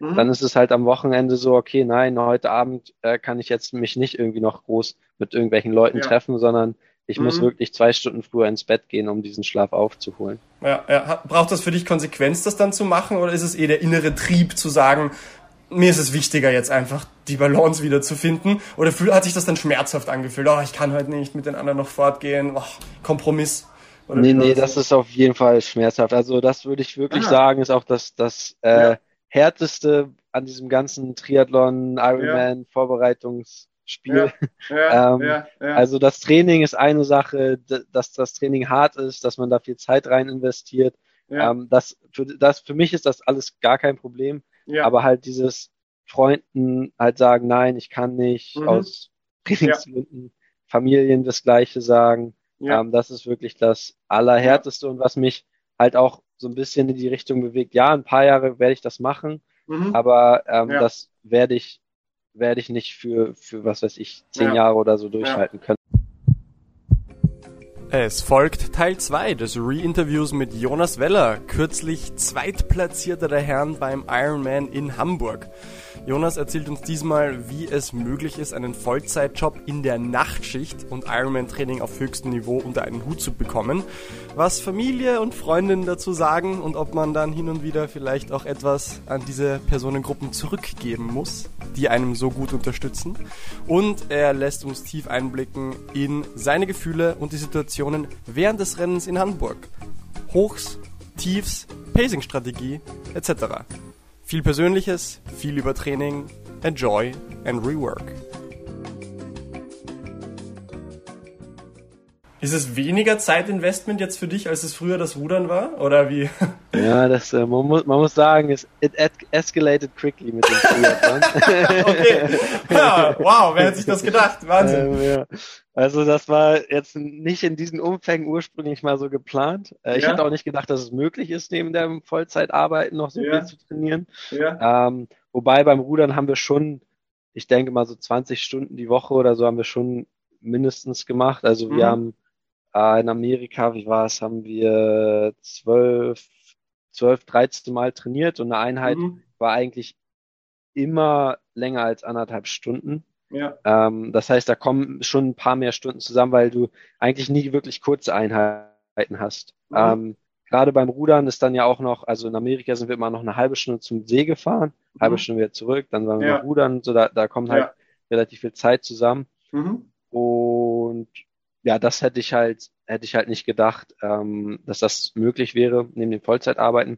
mhm. dann ist es halt am Wochenende so, okay, nein, heute Abend äh, kann ich jetzt mich nicht irgendwie noch groß mit irgendwelchen Leuten ja. treffen, sondern ich mhm. muss wirklich zwei Stunden früher ins Bett gehen, um diesen Schlaf aufzuholen. Ja, ja. Braucht das für dich Konsequenz, das dann zu machen, oder ist es eher der innere Trieb zu sagen, mir ist es wichtiger, jetzt einfach die Balance wieder zu finden? Oder hat sich das dann schmerzhaft angefühlt? Oh, ich kann heute nicht mit den anderen noch fortgehen. Oh, Kompromiss. Oder nee, nee, das ist auf jeden Fall schmerzhaft. Also das würde ich wirklich ah. sagen, ist auch das, das äh, ja. Härteste an diesem ganzen Triathlon, Ironman, ja. Vorbereitungsspiel. Ja. ähm, ja. Also das Training ist eine Sache, dass das Training hart ist, dass man da viel Zeit rein investiert. Ähm, das, für, das, für mich ist das alles gar kein Problem. Aber halt dieses Freunden halt sagen, nein, ich kann nicht, mhm. aus Trainingsgründen, Familien das Gleiche sagen. Ähm, das ist wirklich das Allerhärteste und was mich halt auch so ein bisschen in die Richtung bewegt. Ja, ein paar Jahre werde ich das machen, mhm. aber ähm, ja. das werde ich werde ich nicht für für was weiß ich zehn ja. Jahre oder so durchhalten können. Es folgt Teil 2 des Re-Interviews mit Jonas Weller, kürzlich Zweitplatzierter der Herren beim Ironman in Hamburg. Jonas erzählt uns diesmal, wie es möglich ist, einen Vollzeitjob in der Nachtschicht und Ironman-Training auf höchstem Niveau unter einen Hut zu bekommen, was Familie und Freundinnen dazu sagen und ob man dann hin und wieder vielleicht auch etwas an diese Personengruppen zurückgeben muss, die einem so gut unterstützen. Und er lässt uns tief einblicken in seine Gefühle und die Situationen während des Rennens in Hamburg. Hochs, Tiefs, Pacing-Strategie etc. Viel Persönliches, viel über Training, Enjoy and Rework. Ist es weniger Zeitinvestment jetzt für dich, als es früher das Rudern war? Oder wie? Ja, das, äh, man, muss, man muss sagen, es it escalated quickly mit dem Triathlon. okay. Ja, wow, wer hätte sich das gedacht? Wahnsinn. Ähm, ja. Also das war jetzt nicht in diesen Umfängen ursprünglich mal so geplant. Äh, ich ja. hatte auch nicht gedacht, dass es möglich ist, neben dem Vollzeitarbeiten noch so ja. viel zu trainieren. Ja. Ähm, wobei beim Rudern haben wir schon, ich denke mal so 20 Stunden die Woche oder so haben wir schon mindestens gemacht. Also wir mhm. haben äh, in Amerika, wie war es, haben wir zwölf, zwölf, dreizehn Mal trainiert und eine Einheit mhm. war eigentlich immer länger als anderthalb Stunden. Ja. Ähm, das heißt, da kommen schon ein paar mehr Stunden zusammen, weil du eigentlich nie wirklich kurze Einheiten hast. Mhm. Ähm, Gerade beim Rudern ist dann ja auch noch, also in Amerika sind wir immer noch eine halbe Stunde zum See gefahren, mhm. halbe Stunde wieder zurück, dann waren wir ja. rudern, so da, da kommt halt ja. relativ viel Zeit zusammen. Mhm. Und ja, das hätte ich halt, hätte ich halt nicht gedacht, ähm, dass das möglich wäre, neben dem Vollzeitarbeiten.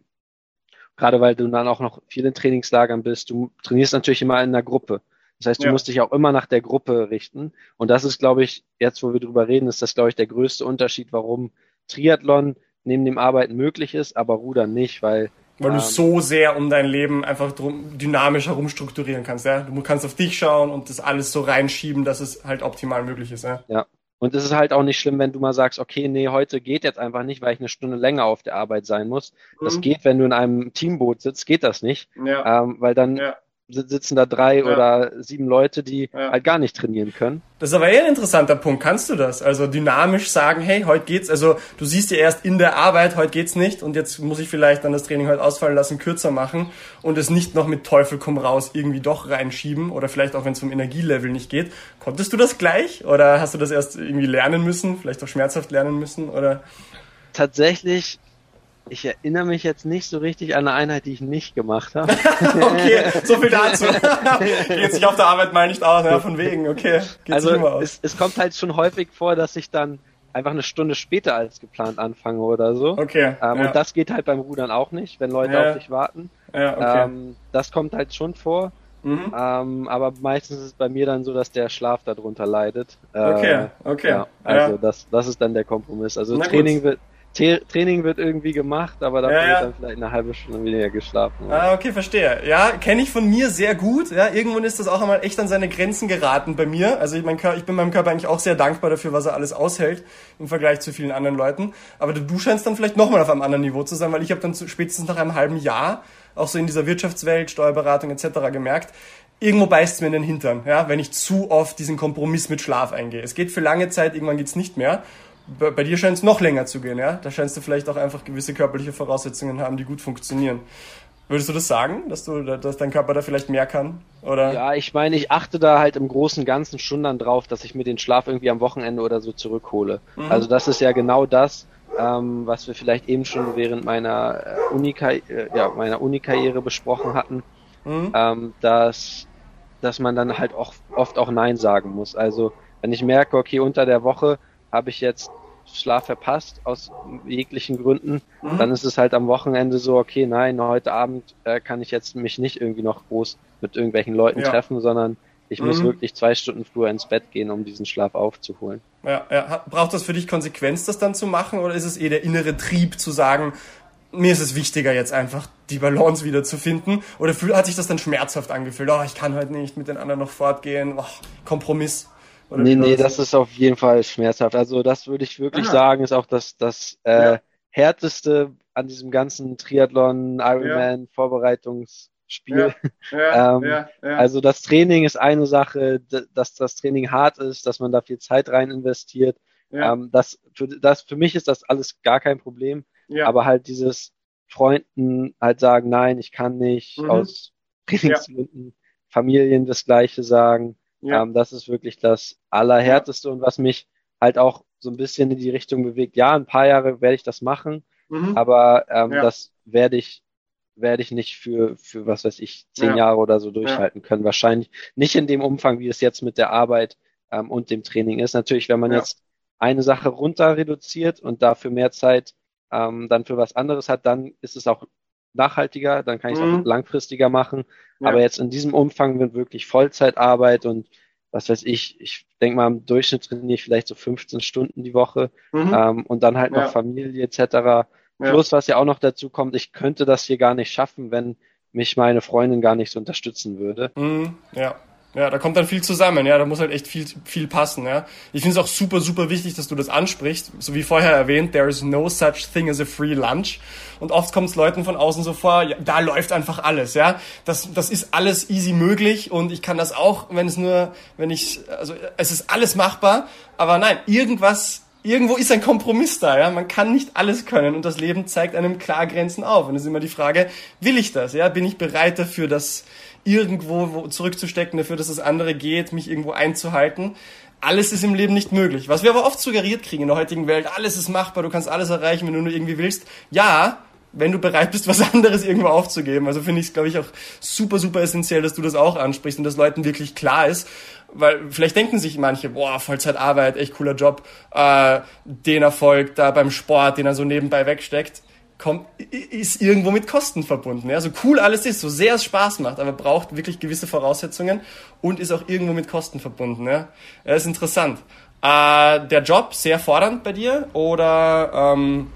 Gerade weil du dann auch noch viel in Trainingslagern bist. Du trainierst natürlich immer in einer Gruppe. Das heißt, du ja. musst dich auch immer nach der Gruppe richten. Und das ist, glaube ich, jetzt, wo wir drüber reden, ist das, glaube ich, der größte Unterschied, warum Triathlon neben dem Arbeiten möglich ist, aber Rudern nicht, weil weil ähm, du so sehr um dein Leben einfach drum, dynamisch herumstrukturieren kannst, ja. Du kannst auf dich schauen und das alles so reinschieben, dass es halt optimal möglich ist, ja. Ja, und es ist halt auch nicht schlimm, wenn du mal sagst, okay, nee, heute geht jetzt einfach nicht, weil ich eine Stunde länger auf der Arbeit sein muss. Mhm. Das geht, wenn du in einem Teamboot sitzt, geht das nicht. Ja. Ähm, weil dann ja sitzen da drei ja. oder sieben Leute, die ja. halt gar nicht trainieren können. Das ist aber eher ein interessanter Punkt. Kannst du das? Also dynamisch sagen, hey, heute geht's, also du siehst ja erst in der Arbeit, heute geht's nicht und jetzt muss ich vielleicht dann das Training heute ausfallen lassen, kürzer machen und es nicht noch mit Teufel komm raus irgendwie doch reinschieben oder vielleicht auch wenn es vom Energielevel nicht geht. Konntest du das gleich oder hast du das erst irgendwie lernen müssen, vielleicht auch schmerzhaft lernen müssen oder? Tatsächlich ich erinnere mich jetzt nicht so richtig an eine Einheit, die ich nicht gemacht habe. okay, so viel dazu. Geht sich auf der Arbeit mal nicht aus, ja, von wegen, okay. Geht also es, es kommt halt schon häufig vor, dass ich dann einfach eine Stunde später als geplant anfange oder so. Okay. Ähm, ja. Und das geht halt beim Rudern auch nicht, wenn Leute ja. auf dich warten. Ja, okay. Ähm, das kommt halt schon vor. Mhm. Ähm, aber meistens ist es bei mir dann so, dass der Schlaf darunter leidet. Äh, okay, okay. Ja, also Das, das ist dann der Kompromiss. Also Na Training gut. wird Training wird irgendwie gemacht, aber dafür ja, ja. wird dann vielleicht eine halbe Stunde weniger geschlafen. Ah, okay, verstehe. Ja, kenne ich von mir sehr gut. Ja, irgendwann ist das auch einmal echt an seine Grenzen geraten bei mir. Also ich, mein, ich bin meinem Körper eigentlich auch sehr dankbar dafür, was er alles aushält im Vergleich zu vielen anderen Leuten. Aber du scheinst dann vielleicht nochmal auf einem anderen Niveau zu sein, weil ich habe dann spätestens nach einem halben Jahr auch so in dieser Wirtschaftswelt, Steuerberatung etc. gemerkt, irgendwo beißt es mir in den Hintern, ja, wenn ich zu oft diesen Kompromiss mit Schlaf eingehe. Es geht für lange Zeit, irgendwann geht's nicht mehr bei, bei dir scheint es noch länger zu gehen, ja? Da scheinst du vielleicht auch einfach gewisse körperliche Voraussetzungen haben, die gut funktionieren. Würdest du das sagen, dass du, dass dein Körper da vielleicht mehr kann? Oder? Ja, ich meine, ich achte da halt im Großen und Ganzen schon dann drauf, dass ich mir den Schlaf irgendwie am Wochenende oder so zurückhole. Mhm. Also das ist ja genau das, ähm, was wir vielleicht eben schon während meiner äh, Uni äh, ja, meiner Uni-Karriere besprochen hatten, mhm. ähm, dass dass man dann halt auch oft auch Nein sagen muss. Also wenn ich merke, okay, unter der Woche habe ich jetzt Schlaf verpasst aus jeglichen Gründen, mhm. dann ist es halt am Wochenende so, okay, nein, heute Abend äh, kann ich jetzt mich nicht irgendwie noch groß mit irgendwelchen Leuten ja. treffen, sondern ich mhm. muss wirklich zwei Stunden früher ins Bett gehen, um diesen Schlaf aufzuholen. Ja, ja. Braucht das für dich Konsequenz, das dann zu machen, oder ist es eher der innere Trieb zu sagen, mir ist es wichtiger, jetzt einfach die Balance wieder zu finden? Oder hat sich das dann schmerzhaft angefühlt? Oh, ich kann heute nicht mit den anderen noch fortgehen. Oh, Kompromiss. Oder nee, nee, das ist auf jeden Fall schmerzhaft. Also das würde ich wirklich ah. sagen, ist auch das, das äh, ja. härteste an diesem ganzen Triathlon, Ironman, ja. Vorbereitungsspiel. Ja. ähm, also das Training ist eine Sache, dass das Training hart ist, dass man da viel Zeit rein investiert. Ähm, das, für, das, für mich ist das alles gar kein Problem. Aber halt dieses Freunden halt sagen, nein, ich kann nicht, mhm. aus Trainingsgründen, Familien das Gleiche sagen. Ja. Ähm, das ist wirklich das Allerhärteste und was mich halt auch so ein bisschen in die Richtung bewegt. Ja, ein paar Jahre werde ich das machen, mhm. aber ähm, ja. das werde ich werde ich nicht für für was weiß ich zehn ja. Jahre oder so durchhalten können. Wahrscheinlich nicht in dem Umfang, wie es jetzt mit der Arbeit ähm, und dem Training ist. Natürlich, wenn man jetzt eine Sache runter reduziert und dafür mehr Zeit ähm, dann für was anderes hat, dann ist es auch nachhaltiger, dann kann ich es mhm. auch langfristiger machen. Ja. Aber jetzt in diesem Umfang wird wirklich Vollzeitarbeit und was weiß ich, ich denke mal im Durchschnitt trainiere ich vielleicht so 15 Stunden die Woche mhm. ähm, und dann halt noch ja. Familie etc. Ja. Plus, was ja auch noch dazu kommt, ich könnte das hier gar nicht schaffen, wenn mich meine Freundin gar nicht so unterstützen würde. Mhm. Ja. Ja, da kommt dann viel zusammen, ja, da muss halt echt viel, viel passen, ja. Ich finde es auch super, super wichtig, dass du das ansprichst. So wie vorher erwähnt, there is no such thing as a free lunch. Und oft kommt es Leuten von außen so vor, ja, da läuft einfach alles, ja. Das, das ist alles easy möglich und ich kann das auch, wenn es nur, wenn ich, also es ist alles machbar, aber nein, irgendwas irgendwo ist ein Kompromiss da, ja. Man kann nicht alles können und das Leben zeigt einem klar Grenzen auf. Und es ist immer die Frage, will ich das, ja? Bin ich bereit dafür, dass irgendwo zurückzustecken dafür, dass das andere geht, mich irgendwo einzuhalten. Alles ist im Leben nicht möglich. Was wir aber oft suggeriert kriegen in der heutigen Welt, alles ist machbar, du kannst alles erreichen, wenn du nur irgendwie willst. Ja, wenn du bereit bist, was anderes irgendwo aufzugeben. Also finde ich es, glaube ich, auch super, super essentiell, dass du das auch ansprichst und dass Leuten wirklich klar ist. Weil vielleicht denken sich manche, boah, Vollzeitarbeit, echt cooler Job, äh, den Erfolg da beim Sport, den er so nebenbei wegsteckt kommt, ist irgendwo mit Kosten verbunden. Ja? So cool alles ist, so sehr es Spaß macht, aber braucht wirklich gewisse Voraussetzungen und ist auch irgendwo mit Kosten verbunden. Ja? Das ist interessant. Äh, der Job sehr fordernd bei dir oder ähm,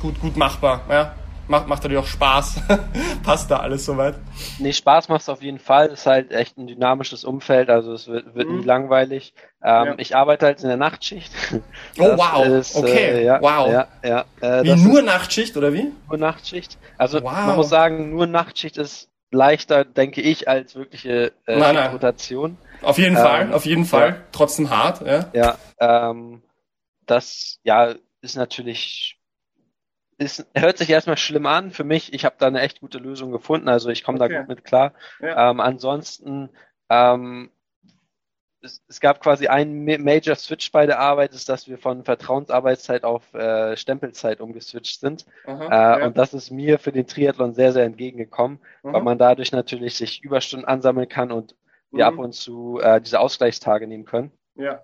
gut, gut machbar? Ja? Macht, macht natürlich auch Spaß. Passt da alles soweit? Nee, Spaß macht es auf jeden Fall. Ist halt echt ein dynamisches Umfeld, also es wird, wird mhm. nie langweilig. Ähm, ja. Ich arbeite halt in der Nachtschicht. oh wow, ist, okay, äh, ja, wow. Ja, ja, äh, wie nur Nachtschicht oder wie? Nur Nachtschicht. Also wow. man muss sagen, nur Nachtschicht ist leichter, denke ich, als wirkliche äh, nein, nein. Rotation. Auf jeden ähm, Fall, auf jeden Fall. Trotzdem hart, ja. Ja, ähm, das ja ist natürlich ist, hört sich erstmal schlimm an für mich. Ich habe da eine echt gute Lösung gefunden, also ich komme okay. da gut mit klar. Ja. Ähm, ansonsten, ähm, es, es, gab quasi einen Major Switch bei der Arbeit, ist, dass wir von Vertrauensarbeitszeit auf äh, Stempelzeit umgeswitcht sind. Aha, äh, ja. Und das ist mir für den Triathlon sehr, sehr entgegengekommen, Aha. weil man dadurch natürlich sich Überstunden ansammeln kann und wir mhm. ab und zu äh, diese Ausgleichstage nehmen können. Ja.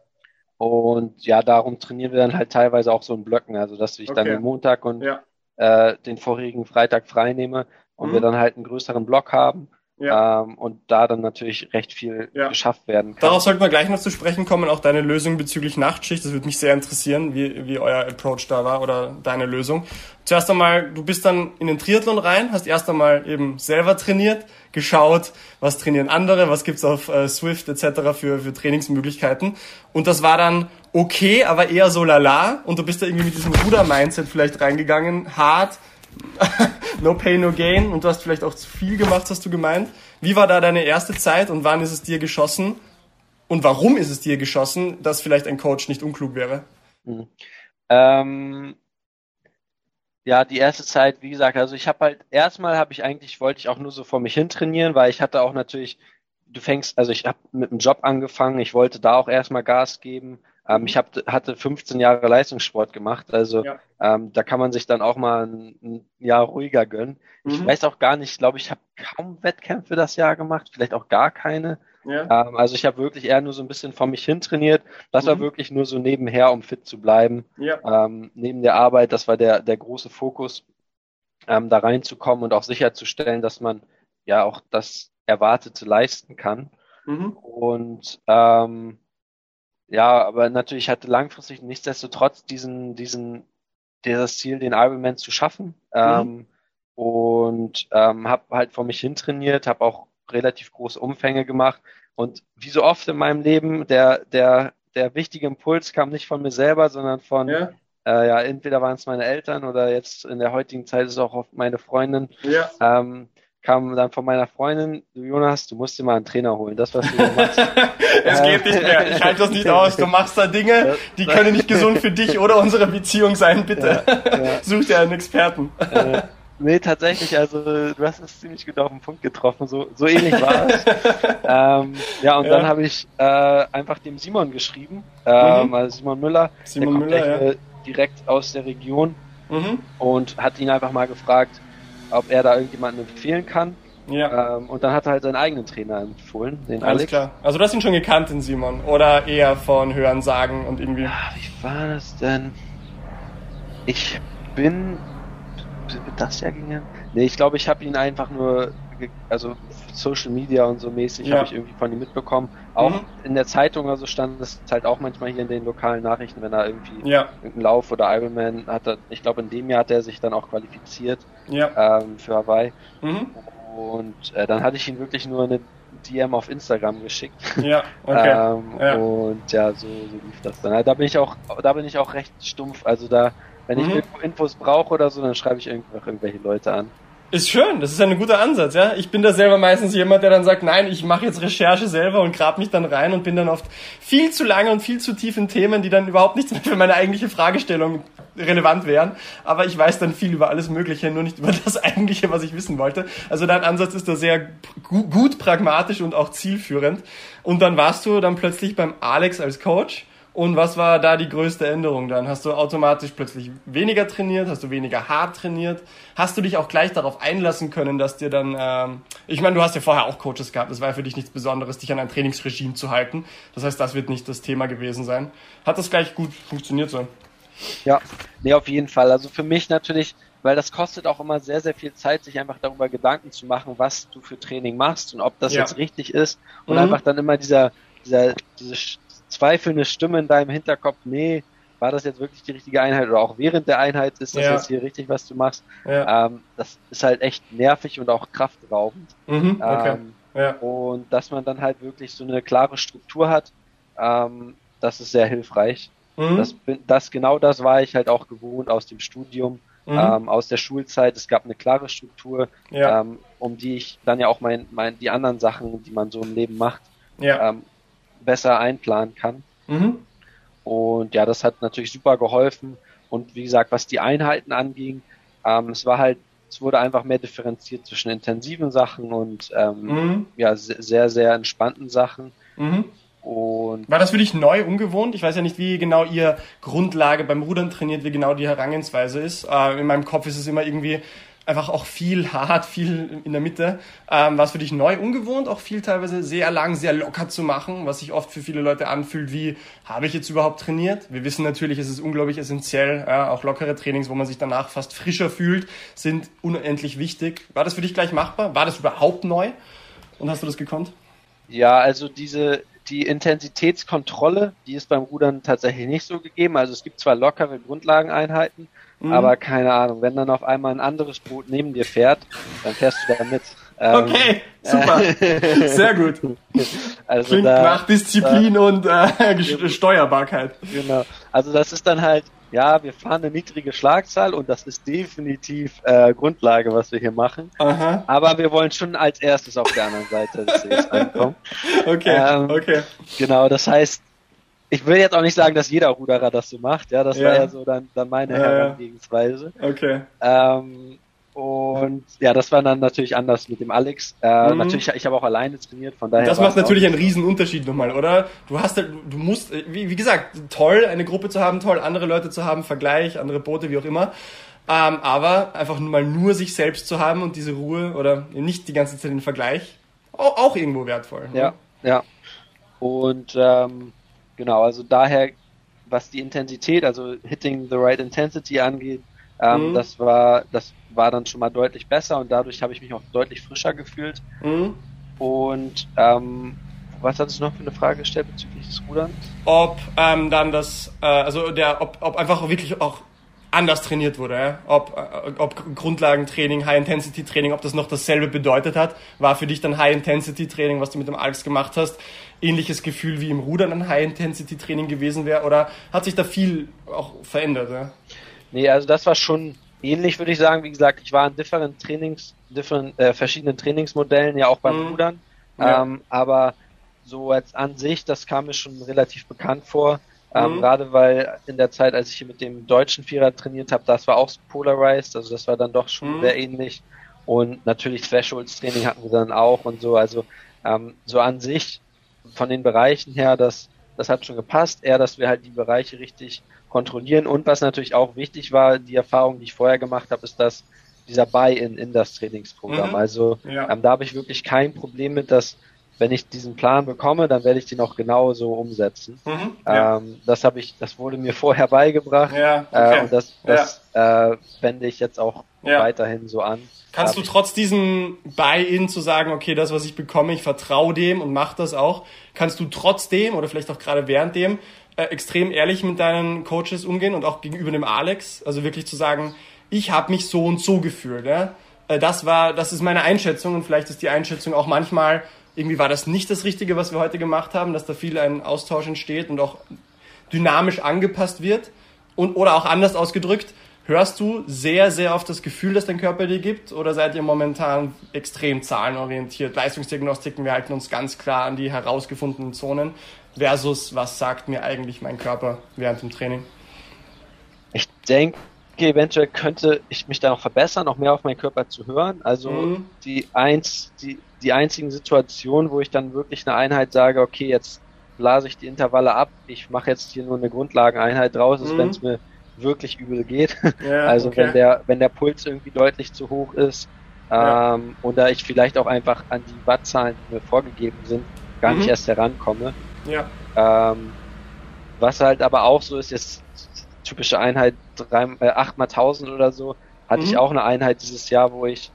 Und ja, darum trainieren wir dann halt teilweise auch so in Blöcken, also dass ich okay. dann den Montag und ja. äh, den vorigen Freitag frei nehme und mhm. wir dann halt einen größeren Block haben. Ja. Ähm, und da dann natürlich recht viel ja. geschafft werden kann. Darauf sollten wir gleich noch zu sprechen kommen, auch deine Lösung bezüglich Nachtschicht. Das würde mich sehr interessieren, wie, wie euer Approach da war oder deine Lösung. Zuerst einmal, du bist dann in den Triathlon rein, hast erst einmal eben selber trainiert, geschaut, was trainieren andere, was gibt's auf äh, Swift etc. Für, für Trainingsmöglichkeiten. Und das war dann okay, aber eher so lala. Und du bist da irgendwie mit diesem Ruder-Mindset vielleicht reingegangen, hart, no pain, no gain. Und du hast vielleicht auch zu viel gemacht, hast du gemeint. Wie war da deine erste Zeit und wann ist es dir geschossen? Und warum ist es dir geschossen, dass vielleicht ein Coach nicht unklug wäre? Mhm. Ähm, ja, die erste Zeit, wie gesagt, also ich habe halt erstmal habe ich eigentlich wollte ich auch nur so vor mich hin trainieren, weil ich hatte auch natürlich du fängst, also ich habe mit einem Job angefangen, ich wollte da auch erstmal Gas geben. Ähm, ich hab, hatte 15 Jahre Leistungssport gemacht, also ja. ähm, da kann man sich dann auch mal ein, ein Jahr ruhiger gönnen. Mhm. Ich weiß auch gar nicht, ich glaube, ich habe kaum Wettkämpfe das Jahr gemacht, vielleicht auch gar keine. Ja. Ähm, also ich habe wirklich eher nur so ein bisschen vor mich hin trainiert. Das mhm. war wirklich nur so nebenher, um fit zu bleiben. Ja. Ähm, neben der Arbeit, das war der, der große Fokus, ähm, da reinzukommen und auch sicherzustellen, dass man ja auch das Erwartete leisten kann. Mhm. Und ähm, ja, aber natürlich hatte langfristig nichtsdestotrotz diesen, diesen, dieses Ziel, den Ironman zu schaffen. Mhm. Ähm, und ähm, habe halt vor mich hin trainiert, habe auch relativ große Umfänge gemacht. Und wie so oft in meinem Leben, der, der, der wichtige Impuls kam nicht von mir selber, sondern von, ja, äh, ja entweder waren es meine Eltern oder jetzt in der heutigen Zeit ist es auch oft meine Freundin. Ja. Ähm, kam dann von meiner Freundin, du Jonas, du musst dir mal einen Trainer holen, das was du machst. es geht nicht mehr, ich halte das nicht aus, du machst da Dinge, die können nicht gesund für dich oder unsere Beziehung sein, bitte. Ja, ja. Such dir einen Experten. Äh, nee, tatsächlich, also du hast es ziemlich gut auf den Punkt getroffen, so, so ähnlich war es. ähm, ja, und ja. dann habe ich äh, einfach dem Simon geschrieben, ähm, mhm. also Simon Müller, Simon Müller, ja. direkt aus der Region mhm. und hat ihn einfach mal gefragt, ob er da irgendjemanden empfehlen kann. Ja. Ähm, und dann hat er halt seinen eigenen Trainer empfohlen, den Alles Alex. klar. Also du hast ihn schon gekannt, den Simon, oder eher von Hören sagen und irgendwie. Ah, wie war das denn? Ich bin das ja ging Nee, ich glaube, ich habe ihn einfach nur also Social Media und so mäßig ja. habe ich irgendwie von ihm mitbekommen. Auch mhm. in der Zeitung also stand es halt auch manchmal hier in den lokalen Nachrichten, wenn er irgendwie ja. irgendeinen Lauf oder Ironman hat. Ich glaube, in dem Jahr hat er sich dann auch qualifiziert ja. ähm, für Hawaii. Mhm. Und äh, dann hatte ich ihn wirklich nur eine DM auf Instagram geschickt. Ja, okay. ähm, ja. Und ja, so, so lief das dann. Da bin ich auch, da bin ich auch recht stumpf. Also da, wenn ich mhm. Infos brauche oder so, dann schreibe ich irgendwelche Leute an. Ist schön, das ist ein guter Ansatz, ja. Ich bin da selber meistens jemand, der dann sagt, nein, ich mache jetzt Recherche selber und grab mich dann rein und bin dann oft viel zu lange und viel zu tief in Themen, die dann überhaupt nichts mehr für meine eigentliche Fragestellung relevant wären. Aber ich weiß dann viel über alles Mögliche, nur nicht über das eigentliche, was ich wissen wollte. Also dein Ansatz ist da sehr gut, gut pragmatisch und auch zielführend. Und dann warst du dann plötzlich beim Alex als Coach und was war da die größte Änderung dann? Hast du automatisch plötzlich weniger trainiert? Hast du weniger hart trainiert? Hast du dich auch gleich darauf einlassen können, dass dir dann, ähm, ich meine, du hast ja vorher auch Coaches gehabt, das war ja für dich nichts Besonderes, dich an ein Trainingsregime zu halten. Das heißt, das wird nicht das Thema gewesen sein. Hat das gleich gut funktioniert so? Ja, nee, auf jeden Fall. Also für mich natürlich, weil das kostet auch immer sehr, sehr viel Zeit, sich einfach darüber Gedanken zu machen, was du für Training machst und ob das ja. jetzt richtig ist. Und mhm. einfach dann immer dieser, dieser, diese zweifelnde Stimme in deinem Hinterkopf, nee, war das jetzt wirklich die richtige Einheit oder auch während der Einheit ist das ja. jetzt hier richtig, was du machst. Ja. Ähm, das ist halt echt nervig und auch kraftraubend. Mhm, okay. ähm, ja. Und dass man dann halt wirklich so eine klare Struktur hat, ähm, das ist sehr hilfreich. Mhm. Das, das, genau das war ich halt auch gewohnt aus dem Studium, mhm. ähm, aus der Schulzeit. Es gab eine klare Struktur, ähm, um die ich dann ja auch mein, mein, die anderen Sachen, die man so im Leben macht, ähm, besser einplanen kann. Mhm. Und ja, das hat natürlich super geholfen. Und wie gesagt, was die Einheiten anging, ähm, es war halt, es wurde einfach mehr differenziert zwischen intensiven Sachen und ähm, mhm. ja, sehr, sehr entspannten Sachen. Mhm. Und war das für dich neu, ungewohnt? Ich weiß ja nicht, wie genau ihr Grundlage beim Rudern trainiert, wie genau die Herangehensweise ist. Äh, in meinem Kopf ist es immer irgendwie, einfach auch viel hart, viel in der Mitte. Ähm, war es für dich neu, ungewohnt, auch viel teilweise sehr lang, sehr locker zu machen, was sich oft für viele Leute anfühlt, wie habe ich jetzt überhaupt trainiert? Wir wissen natürlich, es ist unglaublich essentiell, ja, auch lockere Trainings, wo man sich danach fast frischer fühlt, sind unendlich wichtig. War das für dich gleich machbar? War das überhaupt neu? Und hast du das gekonnt? Ja, also diese die Intensitätskontrolle, die ist beim Rudern tatsächlich nicht so gegeben. Also es gibt zwar lockere Grundlageneinheiten, Mhm. Aber keine Ahnung, wenn dann auf einmal ein anderes Boot neben dir fährt, dann fährst du da mit. Ähm, okay, super. Äh, Sehr gut. Also Klingt da, nach Disziplin da, und äh, Steuerbarkeit. Genau. Also das ist dann halt, ja, wir fahren eine niedrige Schlagzahl und das ist definitiv äh, Grundlage, was wir hier machen. Aha. Aber wir wollen schon als erstes auf der anderen Seite des Sees ankommen. Okay, ähm, okay. Genau, das heißt, ich will jetzt auch nicht sagen, dass jeder Ruderer das so macht, ja, das ja. war ja so dann, dann meine ja, Herangehensweise. Okay. Ähm, und ja, das war dann natürlich anders mit dem Alex. Äh, mhm. Natürlich, ich habe auch alleine trainiert, von daher. Das macht natürlich einen riesen Unterschied nochmal, oder? Du hast halt, du musst, wie, wie gesagt, toll, eine Gruppe zu haben, toll, andere Leute zu haben, Vergleich, andere Boote, wie auch immer. Ähm, aber einfach mal nur sich selbst zu haben und diese Ruhe oder nicht die ganze Zeit den Vergleich, auch, auch irgendwo wertvoll. Ne? Ja, ja. Und ähm, genau, also daher, was die Intensität, also hitting the right intensity angeht, ähm, mhm. das war, das war dann schon mal deutlich besser und dadurch habe ich mich auch deutlich frischer gefühlt. Mhm. Und ähm, was hattest du noch für eine Frage gestellt bezüglich des Ruderns? Ob ähm, dann das, äh, also der, ob, ob einfach wirklich auch anders trainiert wurde, ja? ob, äh, ob Grundlagentraining, High-Intensity-Training, ob das noch dasselbe bedeutet hat, war für dich dann High-Intensity-Training, was du mit dem Alex gemacht hast, ähnliches Gefühl wie im Rudern ein High-Intensity-Training gewesen wäre oder hat sich da viel auch verändert? Ja? Nee, also das war schon ähnlich, würde ich sagen. Wie gesagt, ich war in different Trainings, different, äh, verschiedenen Trainingsmodellen, ja auch beim mhm. Rudern. Ja. Ähm, aber so als an sich, das kam mir schon relativ bekannt vor. Ähm, mhm. Gerade weil in der Zeit, als ich hier mit dem deutschen Vierer trainiert habe, das war auch polarized, also das war dann doch schon mhm. sehr ähnlich. Und natürlich Thresholds Training hatten wir dann auch und so. Also ähm, so an sich von den Bereichen her, das, das hat schon gepasst. Eher, dass wir halt die Bereiche richtig kontrollieren. Und was natürlich auch wichtig war, die Erfahrung, die ich vorher gemacht habe, ist, dass dieser Buy-in in das Trainingsprogramm. Mhm. Also ja. ähm, da habe ich wirklich kein Problem mit, dass wenn ich diesen Plan bekomme, dann werde ich den auch genau so umsetzen. Mhm, ja. ähm, das habe ich, das wurde mir vorher beigebracht ja, okay. äh, und das, das ja. äh, wende ich jetzt auch weiterhin so an. Kannst du trotz diesem Buy-in zu sagen, okay, das, was ich bekomme, ich vertraue dem und mach das auch, kannst du trotzdem oder vielleicht auch gerade während dem äh, extrem ehrlich mit deinen Coaches umgehen und auch gegenüber dem Alex, also wirklich zu sagen, ich habe mich so und so gefühlt. Ja? Äh, das war, das ist meine Einschätzung und vielleicht ist die Einschätzung auch manchmal irgendwie war das nicht das Richtige, was wir heute gemacht haben, dass da viel ein Austausch entsteht und auch dynamisch angepasst wird. Und, oder auch anders ausgedrückt, hörst du sehr, sehr auf das Gefühl, das dein Körper dir gibt? Oder seid ihr momentan extrem zahlenorientiert? Leistungsdiagnostiken, wir halten uns ganz klar an die herausgefundenen Zonen versus was sagt mir eigentlich mein Körper während dem Training? Ich denke, eventuell könnte ich mich da noch verbessern, noch mehr auf meinen Körper zu hören. Also mhm. die eins, die die einzigen Situationen, wo ich dann wirklich eine Einheit sage, okay, jetzt blase ich die Intervalle ab, ich mache jetzt hier nur eine Grundlageneinheit draus, ist, mhm. wenn es mir wirklich übel geht. Ja, also okay. wenn der, wenn der Puls irgendwie deutlich zu hoch ist, ja. ähm, oder ich vielleicht auch einfach an die Wattzahlen, die mir vorgegeben sind, gar mhm. nicht erst herankomme. Ja. Ähm, was halt aber auch so ist, jetzt typische Einheit drei, äh, 8 mal 1000 oder so, hatte mhm. ich auch eine Einheit dieses Jahr, wo ich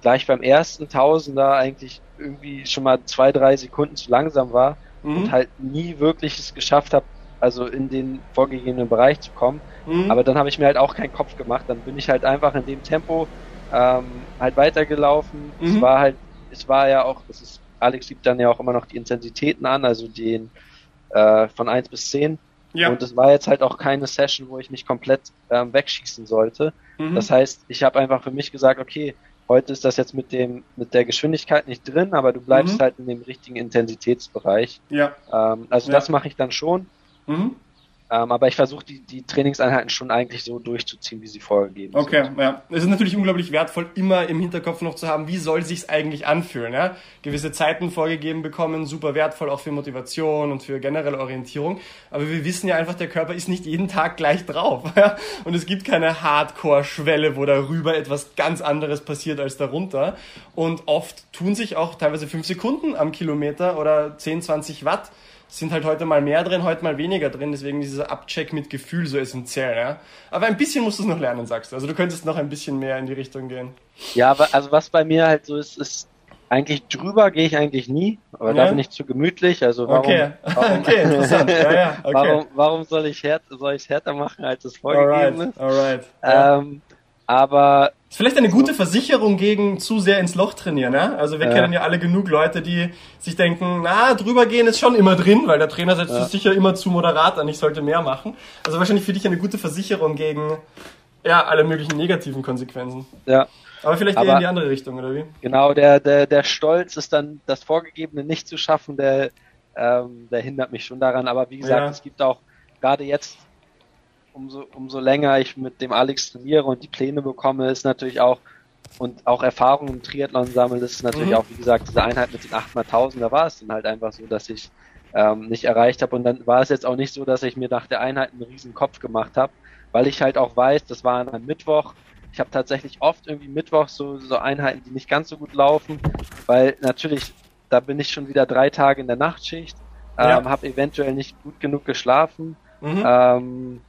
gleich beim ersten Tausender eigentlich irgendwie schon mal zwei, drei Sekunden zu langsam war mhm. und halt nie wirklich es geschafft habe, also in den vorgegebenen Bereich zu kommen. Mhm. Aber dann habe ich mir halt auch keinen Kopf gemacht. Dann bin ich halt einfach in dem Tempo ähm, halt weitergelaufen. Mhm. Es war halt, es war ja auch, es ist, Alex gibt dann ja auch immer noch die Intensitäten an, also den äh, von eins bis zehn. Ja. Und es war jetzt halt auch keine Session, wo ich mich komplett ähm, wegschießen sollte. Mhm. Das heißt, ich habe einfach für mich gesagt, okay, Heute ist das jetzt mit dem mit der Geschwindigkeit nicht drin, aber du bleibst mhm. halt in dem richtigen Intensitätsbereich. Ja. Ähm, also ja. das mache ich dann schon. Mhm. Ähm, aber ich versuche die, die Trainingseinheiten schon eigentlich so durchzuziehen, wie sie vorgegeben okay, sind. Okay, ja. Es ist natürlich unglaublich wertvoll, immer im Hinterkopf noch zu haben, wie soll sich's eigentlich anfühlen. Ja? Gewisse Zeiten vorgegeben bekommen, super wertvoll auch für Motivation und für generelle Orientierung. Aber wir wissen ja einfach, der Körper ist nicht jeden Tag gleich drauf. Ja? Und es gibt keine Hardcore-Schwelle, wo darüber etwas ganz anderes passiert als darunter. Und oft tun sich auch teilweise fünf Sekunden am Kilometer oder 10, 20 Watt sind halt heute mal mehr drin, heute mal weniger drin, deswegen ist dieser Abcheck mit Gefühl so essentiell, ja. Aber ein bisschen musst du es noch lernen, sagst du. Also du könntest noch ein bisschen mehr in die Richtung gehen. Ja, also was bei mir halt so ist, ist eigentlich drüber gehe ich eigentlich nie, aber ja. da bin ich zu gemütlich. Also warum, okay. warum, okay, interessant. Ja, ja, okay. warum, warum soll ich ich härter machen, als es vorgegeben alright, ist? Alright. Ähm, aber ist vielleicht eine gute Versicherung gegen zu sehr ins Loch trainieren, ja? Also wir ja. kennen ja alle genug Leute, die sich denken, na, drüber gehen ist schon immer drin, weil der Trainer setzt ja. sich sicher immer zu moderat an, ich sollte mehr machen. Also wahrscheinlich für dich eine gute Versicherung gegen ja, alle möglichen negativen Konsequenzen. Ja. Aber vielleicht eher in die andere Richtung, oder wie? Genau, der, der, der Stolz ist dann das Vorgegebene nicht zu schaffen, der ähm, der hindert mich schon daran. Aber wie gesagt, ja. es gibt auch gerade jetzt, umso, umso länger ich mit dem Alex trainiere und die Pläne bekomme, ist natürlich auch und auch Erfahrung im Triathlon sammeln, das ist natürlich mhm. auch, wie gesagt, diese Einheit mit den 8x1000, da war es dann halt einfach so, dass ich ähm, nicht erreicht habe und dann war es jetzt auch nicht so, dass ich mir nach der Einheit einen riesen Kopf gemacht habe, weil ich halt auch weiß, das war an einem Mittwoch, ich habe tatsächlich oft irgendwie Mittwoch so, so Einheiten, die nicht ganz so gut laufen, weil natürlich, da bin ich schon wieder drei Tage in der Nachtschicht, ähm, ja. habe eventuell nicht gut genug geschlafen. Mhm. Ähm,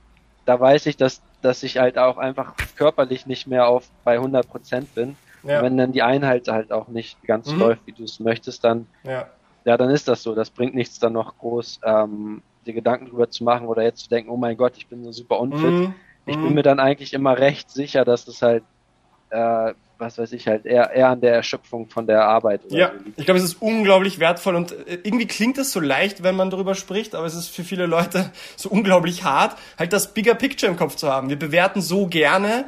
da weiß ich, dass, dass ich halt auch einfach körperlich nicht mehr auf bei 100 Prozent bin. Ja. wenn dann die Einheit halt auch nicht ganz mhm. läuft, wie du es möchtest, dann ja. ja, dann ist das so. Das bringt nichts, dann noch groß ähm, dir Gedanken drüber zu machen oder jetzt zu denken, oh mein Gott, ich bin so super unfit. Mhm ich bin mhm. mir dann eigentlich immer recht sicher, dass es halt, äh, was weiß ich, halt eher, eher an der Erschöpfung von der Arbeit. ja, so ich glaube, es ist unglaublich wertvoll und äh, irgendwie klingt es so leicht, wenn man darüber spricht, aber es ist für viele Leute so unglaublich hart, halt das Bigger Picture im Kopf zu haben. Wir bewerten so gerne,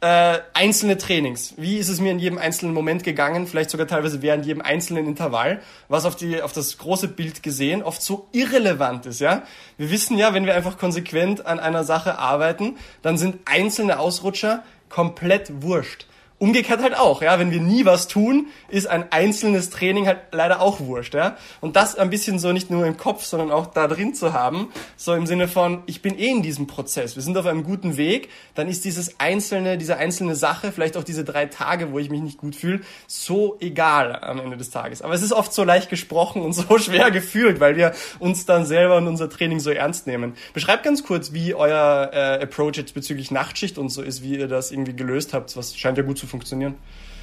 äh, einzelne Trainings. Wie ist es mir in jedem einzelnen Moment gegangen, vielleicht sogar teilweise während jedem einzelnen Intervall, was auf die auf das große Bild gesehen oft so irrelevant ist, ja? Wir wissen ja, wenn wir einfach konsequent an einer Sache arbeiten, dann sind einzelne Ausrutscher komplett wurscht. Umgekehrt halt auch, ja, wenn wir nie was tun, ist ein einzelnes Training halt leider auch wurscht, ja. Und das ein bisschen so nicht nur im Kopf, sondern auch da drin zu haben, so im Sinne von, ich bin eh in diesem Prozess, wir sind auf einem guten Weg, dann ist dieses einzelne, diese einzelne Sache, vielleicht auch diese drei Tage, wo ich mich nicht gut fühle, so egal am Ende des Tages. Aber es ist oft so leicht gesprochen und so schwer gefühlt, weil wir uns dann selber und unser Training so ernst nehmen. Beschreibt ganz kurz, wie euer äh, Approach jetzt bezüglich Nachtschicht und so ist, wie ihr das irgendwie gelöst habt. Was scheint ja gut zu funktionieren.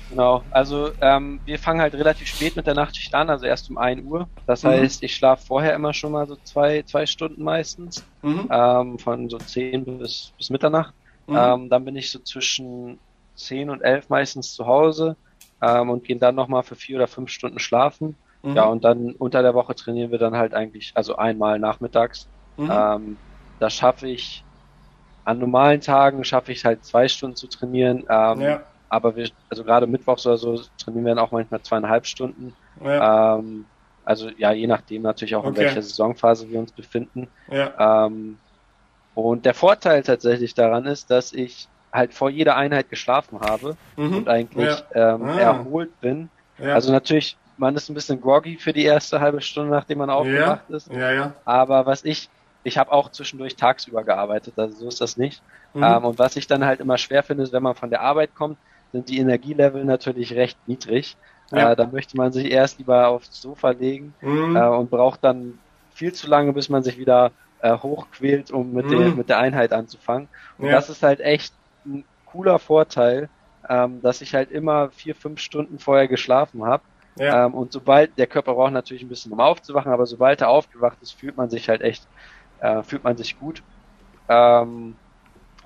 Genau, also ähm, wir fangen halt relativ spät mit der Nachtschicht an, also erst um 1 Uhr. Das mhm. heißt, ich schlafe vorher immer schon mal so zwei, zwei Stunden meistens, mhm. ähm, von so 10 bis, bis Mitternacht. Mhm. Ähm, dann bin ich so zwischen 10 und 11 meistens zu Hause ähm, und gehen dann nochmal für vier oder fünf Stunden schlafen. Mhm. Ja, und dann unter der Woche trainieren wir dann halt eigentlich, also einmal nachmittags. Mhm. Ähm, da schaffe ich, an normalen Tagen schaffe ich halt zwei Stunden zu trainieren. Ähm, ja aber wir, also gerade mittwochs oder so trainieren wir dann auch manchmal zweieinhalb Stunden. Ja. Ähm, also ja, je nachdem natürlich auch, in welcher Saisonphase wir uns befinden. Ja. Ähm, und der Vorteil tatsächlich daran ist, dass ich halt vor jeder Einheit geschlafen habe mhm. und eigentlich ja. ähm, ah. erholt bin. Ja. Also natürlich, man ist ein bisschen groggy für die erste halbe Stunde, nachdem man aufgewacht ist. Aber was ich, ich habe auch zwischendurch tagsüber gearbeitet, also so ist das nicht. Mhm. Ähm, und was ich dann halt immer schwer finde, ist, wenn man von der Arbeit kommt, sind die Energielevel natürlich recht niedrig. Ja. Äh, da möchte man sich erst lieber aufs Sofa legen mhm. äh, und braucht dann viel zu lange, bis man sich wieder äh, hochquält, um mit, mhm. der, mit der Einheit anzufangen. Und ja. das ist halt echt ein cooler Vorteil, ähm, dass ich halt immer vier, fünf Stunden vorher geschlafen habe. Ja. Ähm, und sobald, der Körper braucht natürlich ein bisschen, um aufzuwachen, aber sobald er aufgewacht ist, fühlt man sich halt echt, äh, fühlt man sich gut. Ähm,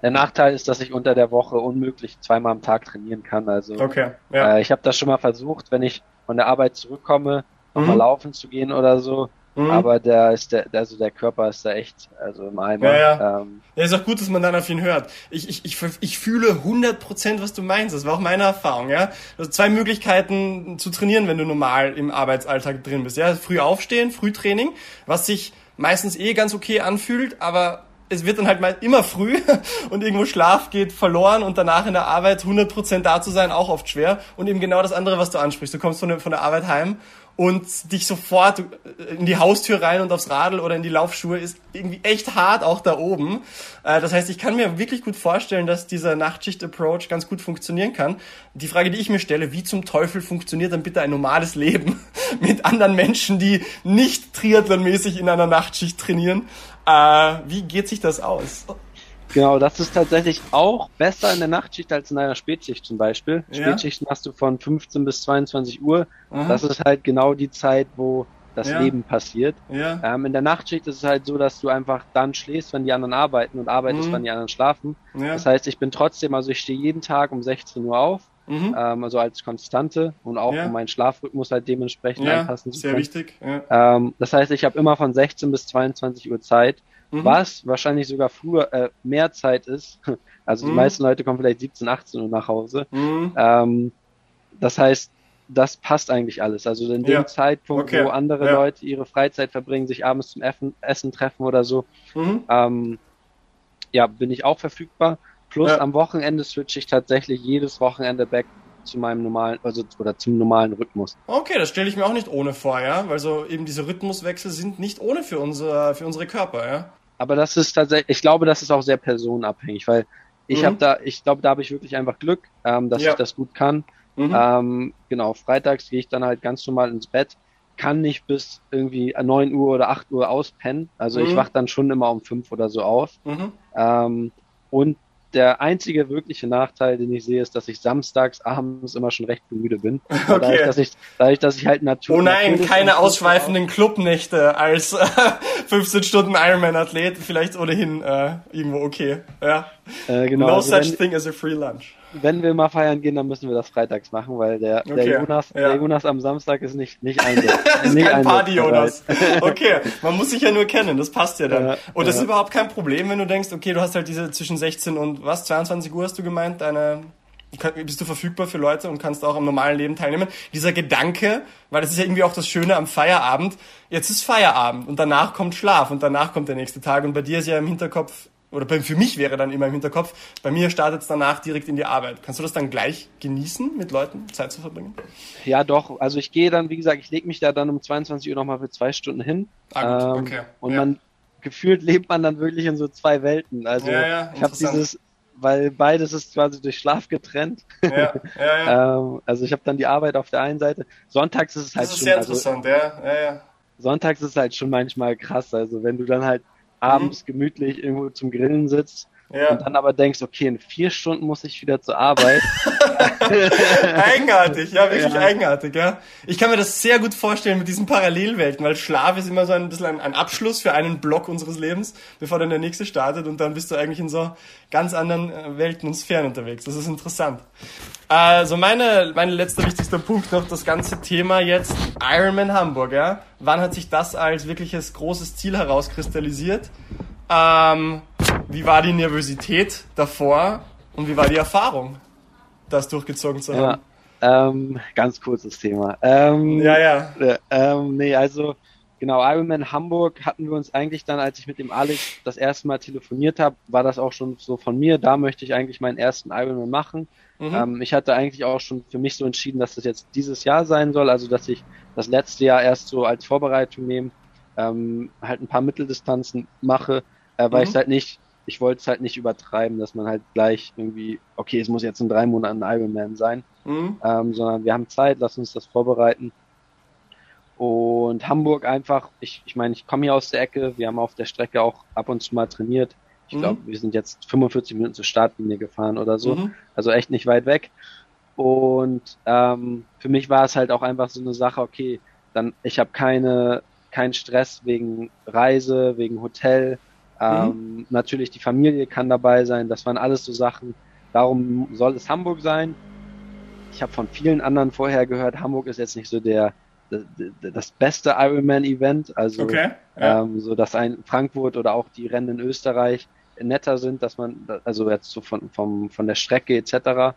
der Nachteil ist, dass ich unter der Woche unmöglich zweimal am Tag trainieren kann. Also okay, ja. äh, ich habe das schon mal versucht, wenn ich von der Arbeit zurückkomme, mhm. nochmal laufen zu gehen oder so. Mhm. Aber der ist der, also der Körper ist da echt, also im Eimer. Ja, ja. Ähm, ja, ist auch gut, dass man dann auf ihn hört. Ich, ich, ich, ich fühle 100% was du meinst. Das war auch meine Erfahrung, ja. Also zwei Möglichkeiten zu trainieren, wenn du normal im Arbeitsalltag drin bist, ja. Früh aufstehen, Frühtraining, was sich meistens eh ganz okay anfühlt, aber es wird dann halt mal immer früh und irgendwo Schlaf geht verloren und danach in der Arbeit 100% da zu sein, auch oft schwer. Und eben genau das andere, was du ansprichst. Du kommst von der, von der Arbeit heim und dich sofort in die Haustür rein und aufs Radl oder in die Laufschuhe ist irgendwie echt hart, auch da oben. Äh, das heißt, ich kann mir wirklich gut vorstellen, dass dieser Nachtschicht-Approach ganz gut funktionieren kann. Die Frage, die ich mir stelle, wie zum Teufel funktioniert dann bitte ein normales Leben mit anderen Menschen, die nicht triathlonmäßig in einer Nachtschicht trainieren? Äh, wie geht sich das aus? Genau, das ist tatsächlich auch besser in der Nachtschicht als in einer Spätschicht zum Beispiel. Ja. Spätschichten hast du von 15 bis 22 Uhr. Aha. Das ist halt genau die Zeit, wo das ja. Leben passiert. Ja. Ähm, in der Nachtschicht ist es halt so, dass du einfach dann schläfst, wenn die anderen arbeiten und arbeitest, mhm. wenn die anderen schlafen. Ja. Das heißt, ich bin trotzdem, also ich stehe jeden Tag um 16 Uhr auf, mhm. ähm, also als Konstante und auch um meinen Schlafrhythmus halt dementsprechend anpassen zu können. Sehr wichtig. Ähm, das heißt, ich habe immer von 16 bis 22 Uhr Zeit mhm. was wahrscheinlich sogar früher äh, mehr Zeit ist. Also die mhm. meisten Leute kommen vielleicht 17, 18 Uhr nach Hause. Mhm. Ähm, das heißt, das passt eigentlich alles. Also in dem ja. Zeitpunkt, okay. wo andere ja. Leute ihre Freizeit verbringen, sich abends zum Effen, Essen treffen oder so, mhm. ähm, ja, bin ich auch verfügbar. Plus ja. am Wochenende switche ich tatsächlich jedes Wochenende back zu meinem normalen, also oder zum normalen Rhythmus. Okay, das stelle ich mir auch nicht ohne vor, ja, weil so eben diese Rhythmuswechsel sind nicht ohne für unsere, für unsere Körper, ja. Aber das ist tatsächlich, ich glaube, das ist auch sehr personenabhängig, weil ich mhm. habe da, ich glaube, da habe ich wirklich einfach Glück, ähm, dass ja. ich das gut kann. Mhm. Ähm, genau, freitags gehe ich dann halt ganz normal ins Bett, kann nicht bis irgendwie 9 Uhr oder 8 Uhr auspennen. Also mhm. ich wach dann schon immer um 5 oder so auf. Mhm. Ähm, und der einzige wirkliche Nachteil, den ich sehe, ist, dass ich samstags abends immer schon recht müde bin. Okay. Dadurch, dass ich, dadurch, dass ich halt Natur. Oh nein, keine ausschweifenden Clubnächte als äh, 15 Stunden Ironman-Athlet, vielleicht ohnehin äh, irgendwo okay. Ja. Äh, genau, no also such wenn, thing as a free lunch wenn wir mal feiern gehen, dann müssen wir das freitags machen, weil der, okay, der, Jonas, ja. der Jonas am Samstag ist nicht, nicht eingesetzt. ist nicht kein Party-Jonas. okay, man muss sich ja nur kennen, das passt ja dann. Ja, und das ja. ist überhaupt kein Problem, wenn du denkst, okay, du hast halt diese zwischen 16 und was, 22 Uhr hast du gemeint, deine bist du verfügbar für Leute und kannst auch am normalen Leben teilnehmen. Dieser Gedanke, weil das ist ja irgendwie auch das Schöne am Feierabend, jetzt ist Feierabend und danach kommt Schlaf und danach kommt der nächste Tag und bei dir ist ja im Hinterkopf, oder für mich wäre dann immer im Hinterkopf, bei mir startet es danach direkt in die Arbeit. Kannst du das dann gleich genießen, mit Leuten Zeit zu verbringen? Ja, doch. Also ich gehe dann, wie gesagt, ich lege mich da dann um 22 Uhr nochmal für zwei Stunden hin. Ah, gut, ähm, okay. Und ja. man gefühlt lebt man dann wirklich in so zwei Welten. Also ja, ja, ich habe dieses, weil beides ist quasi durch Schlaf getrennt. Ja, ja, ja. ähm, also ich habe dann die Arbeit auf der einen Seite. Sonntags ist es halt das ist schon. Sehr also interessant, also, ja, ja, ja. Sonntags ist es halt schon manchmal krass. Also wenn du dann halt abends mhm. gemütlich irgendwo zum Grillen sitzt ja. und dann aber denkst, okay, in vier Stunden muss ich wieder zur Arbeit. eigenartig, ja, wirklich ja. eigenartig, ja. Ich kann mir das sehr gut vorstellen mit diesen Parallelwelten, weil Schlaf ist immer so ein bisschen ein, ein Abschluss für einen Block unseres Lebens, bevor dann der nächste startet und dann bist du eigentlich in so ganz anderen äh, Welten und Sphären unterwegs. Das ist interessant. Also meine, mein letzter wichtigster Punkt noch, das ganze Thema jetzt Ironman Hamburg, ja. Wann hat sich das als wirkliches großes Ziel herauskristallisiert? Ähm, wie war die Nervosität davor und wie war die Erfahrung, das durchgezogen zu haben? Ja, ähm, ganz kurzes Thema. Ähm, ja, ja. Äh, ähm, nee, also genau, Ironman Hamburg hatten wir uns eigentlich dann, als ich mit dem Alex das erste Mal telefoniert habe, war das auch schon so von mir, da möchte ich eigentlich meinen ersten Ironman machen. Mhm. Ähm, ich hatte eigentlich auch schon für mich so entschieden, dass das jetzt dieses Jahr sein soll, also dass ich das letzte Jahr erst so als Vorbereitung nehme, ähm, halt ein paar Mitteldistanzen mache, äh, weil mhm. ich halt nicht, ich wollte es halt nicht übertreiben, dass man halt gleich irgendwie, okay, es muss jetzt in drei Monaten ein Ironman sein, mhm. ähm, sondern wir haben Zeit, lass uns das vorbereiten. Und Hamburg einfach, ich, ich meine, ich komme hier aus der Ecke, wir haben auf der Strecke auch ab und zu mal trainiert. Ich mhm. glaube, wir sind jetzt 45 Minuten zur Startlinie gefahren oder so, mhm. also echt nicht weit weg. Und ähm, für mich war es halt auch einfach so eine Sache, okay, dann ich habe keine keinen Stress wegen Reise, wegen Hotel, ähm, mhm. Natürlich die Familie kann dabei sein. Das waren alles so Sachen. Darum soll es Hamburg sein. Ich habe von vielen anderen vorher gehört, Hamburg ist jetzt nicht so der das beste Ironman-Event. Also okay, ja. ähm, so, dass ein Frankfurt oder auch die Rennen in Österreich netter sind, dass man also jetzt so von vom von der Strecke etc.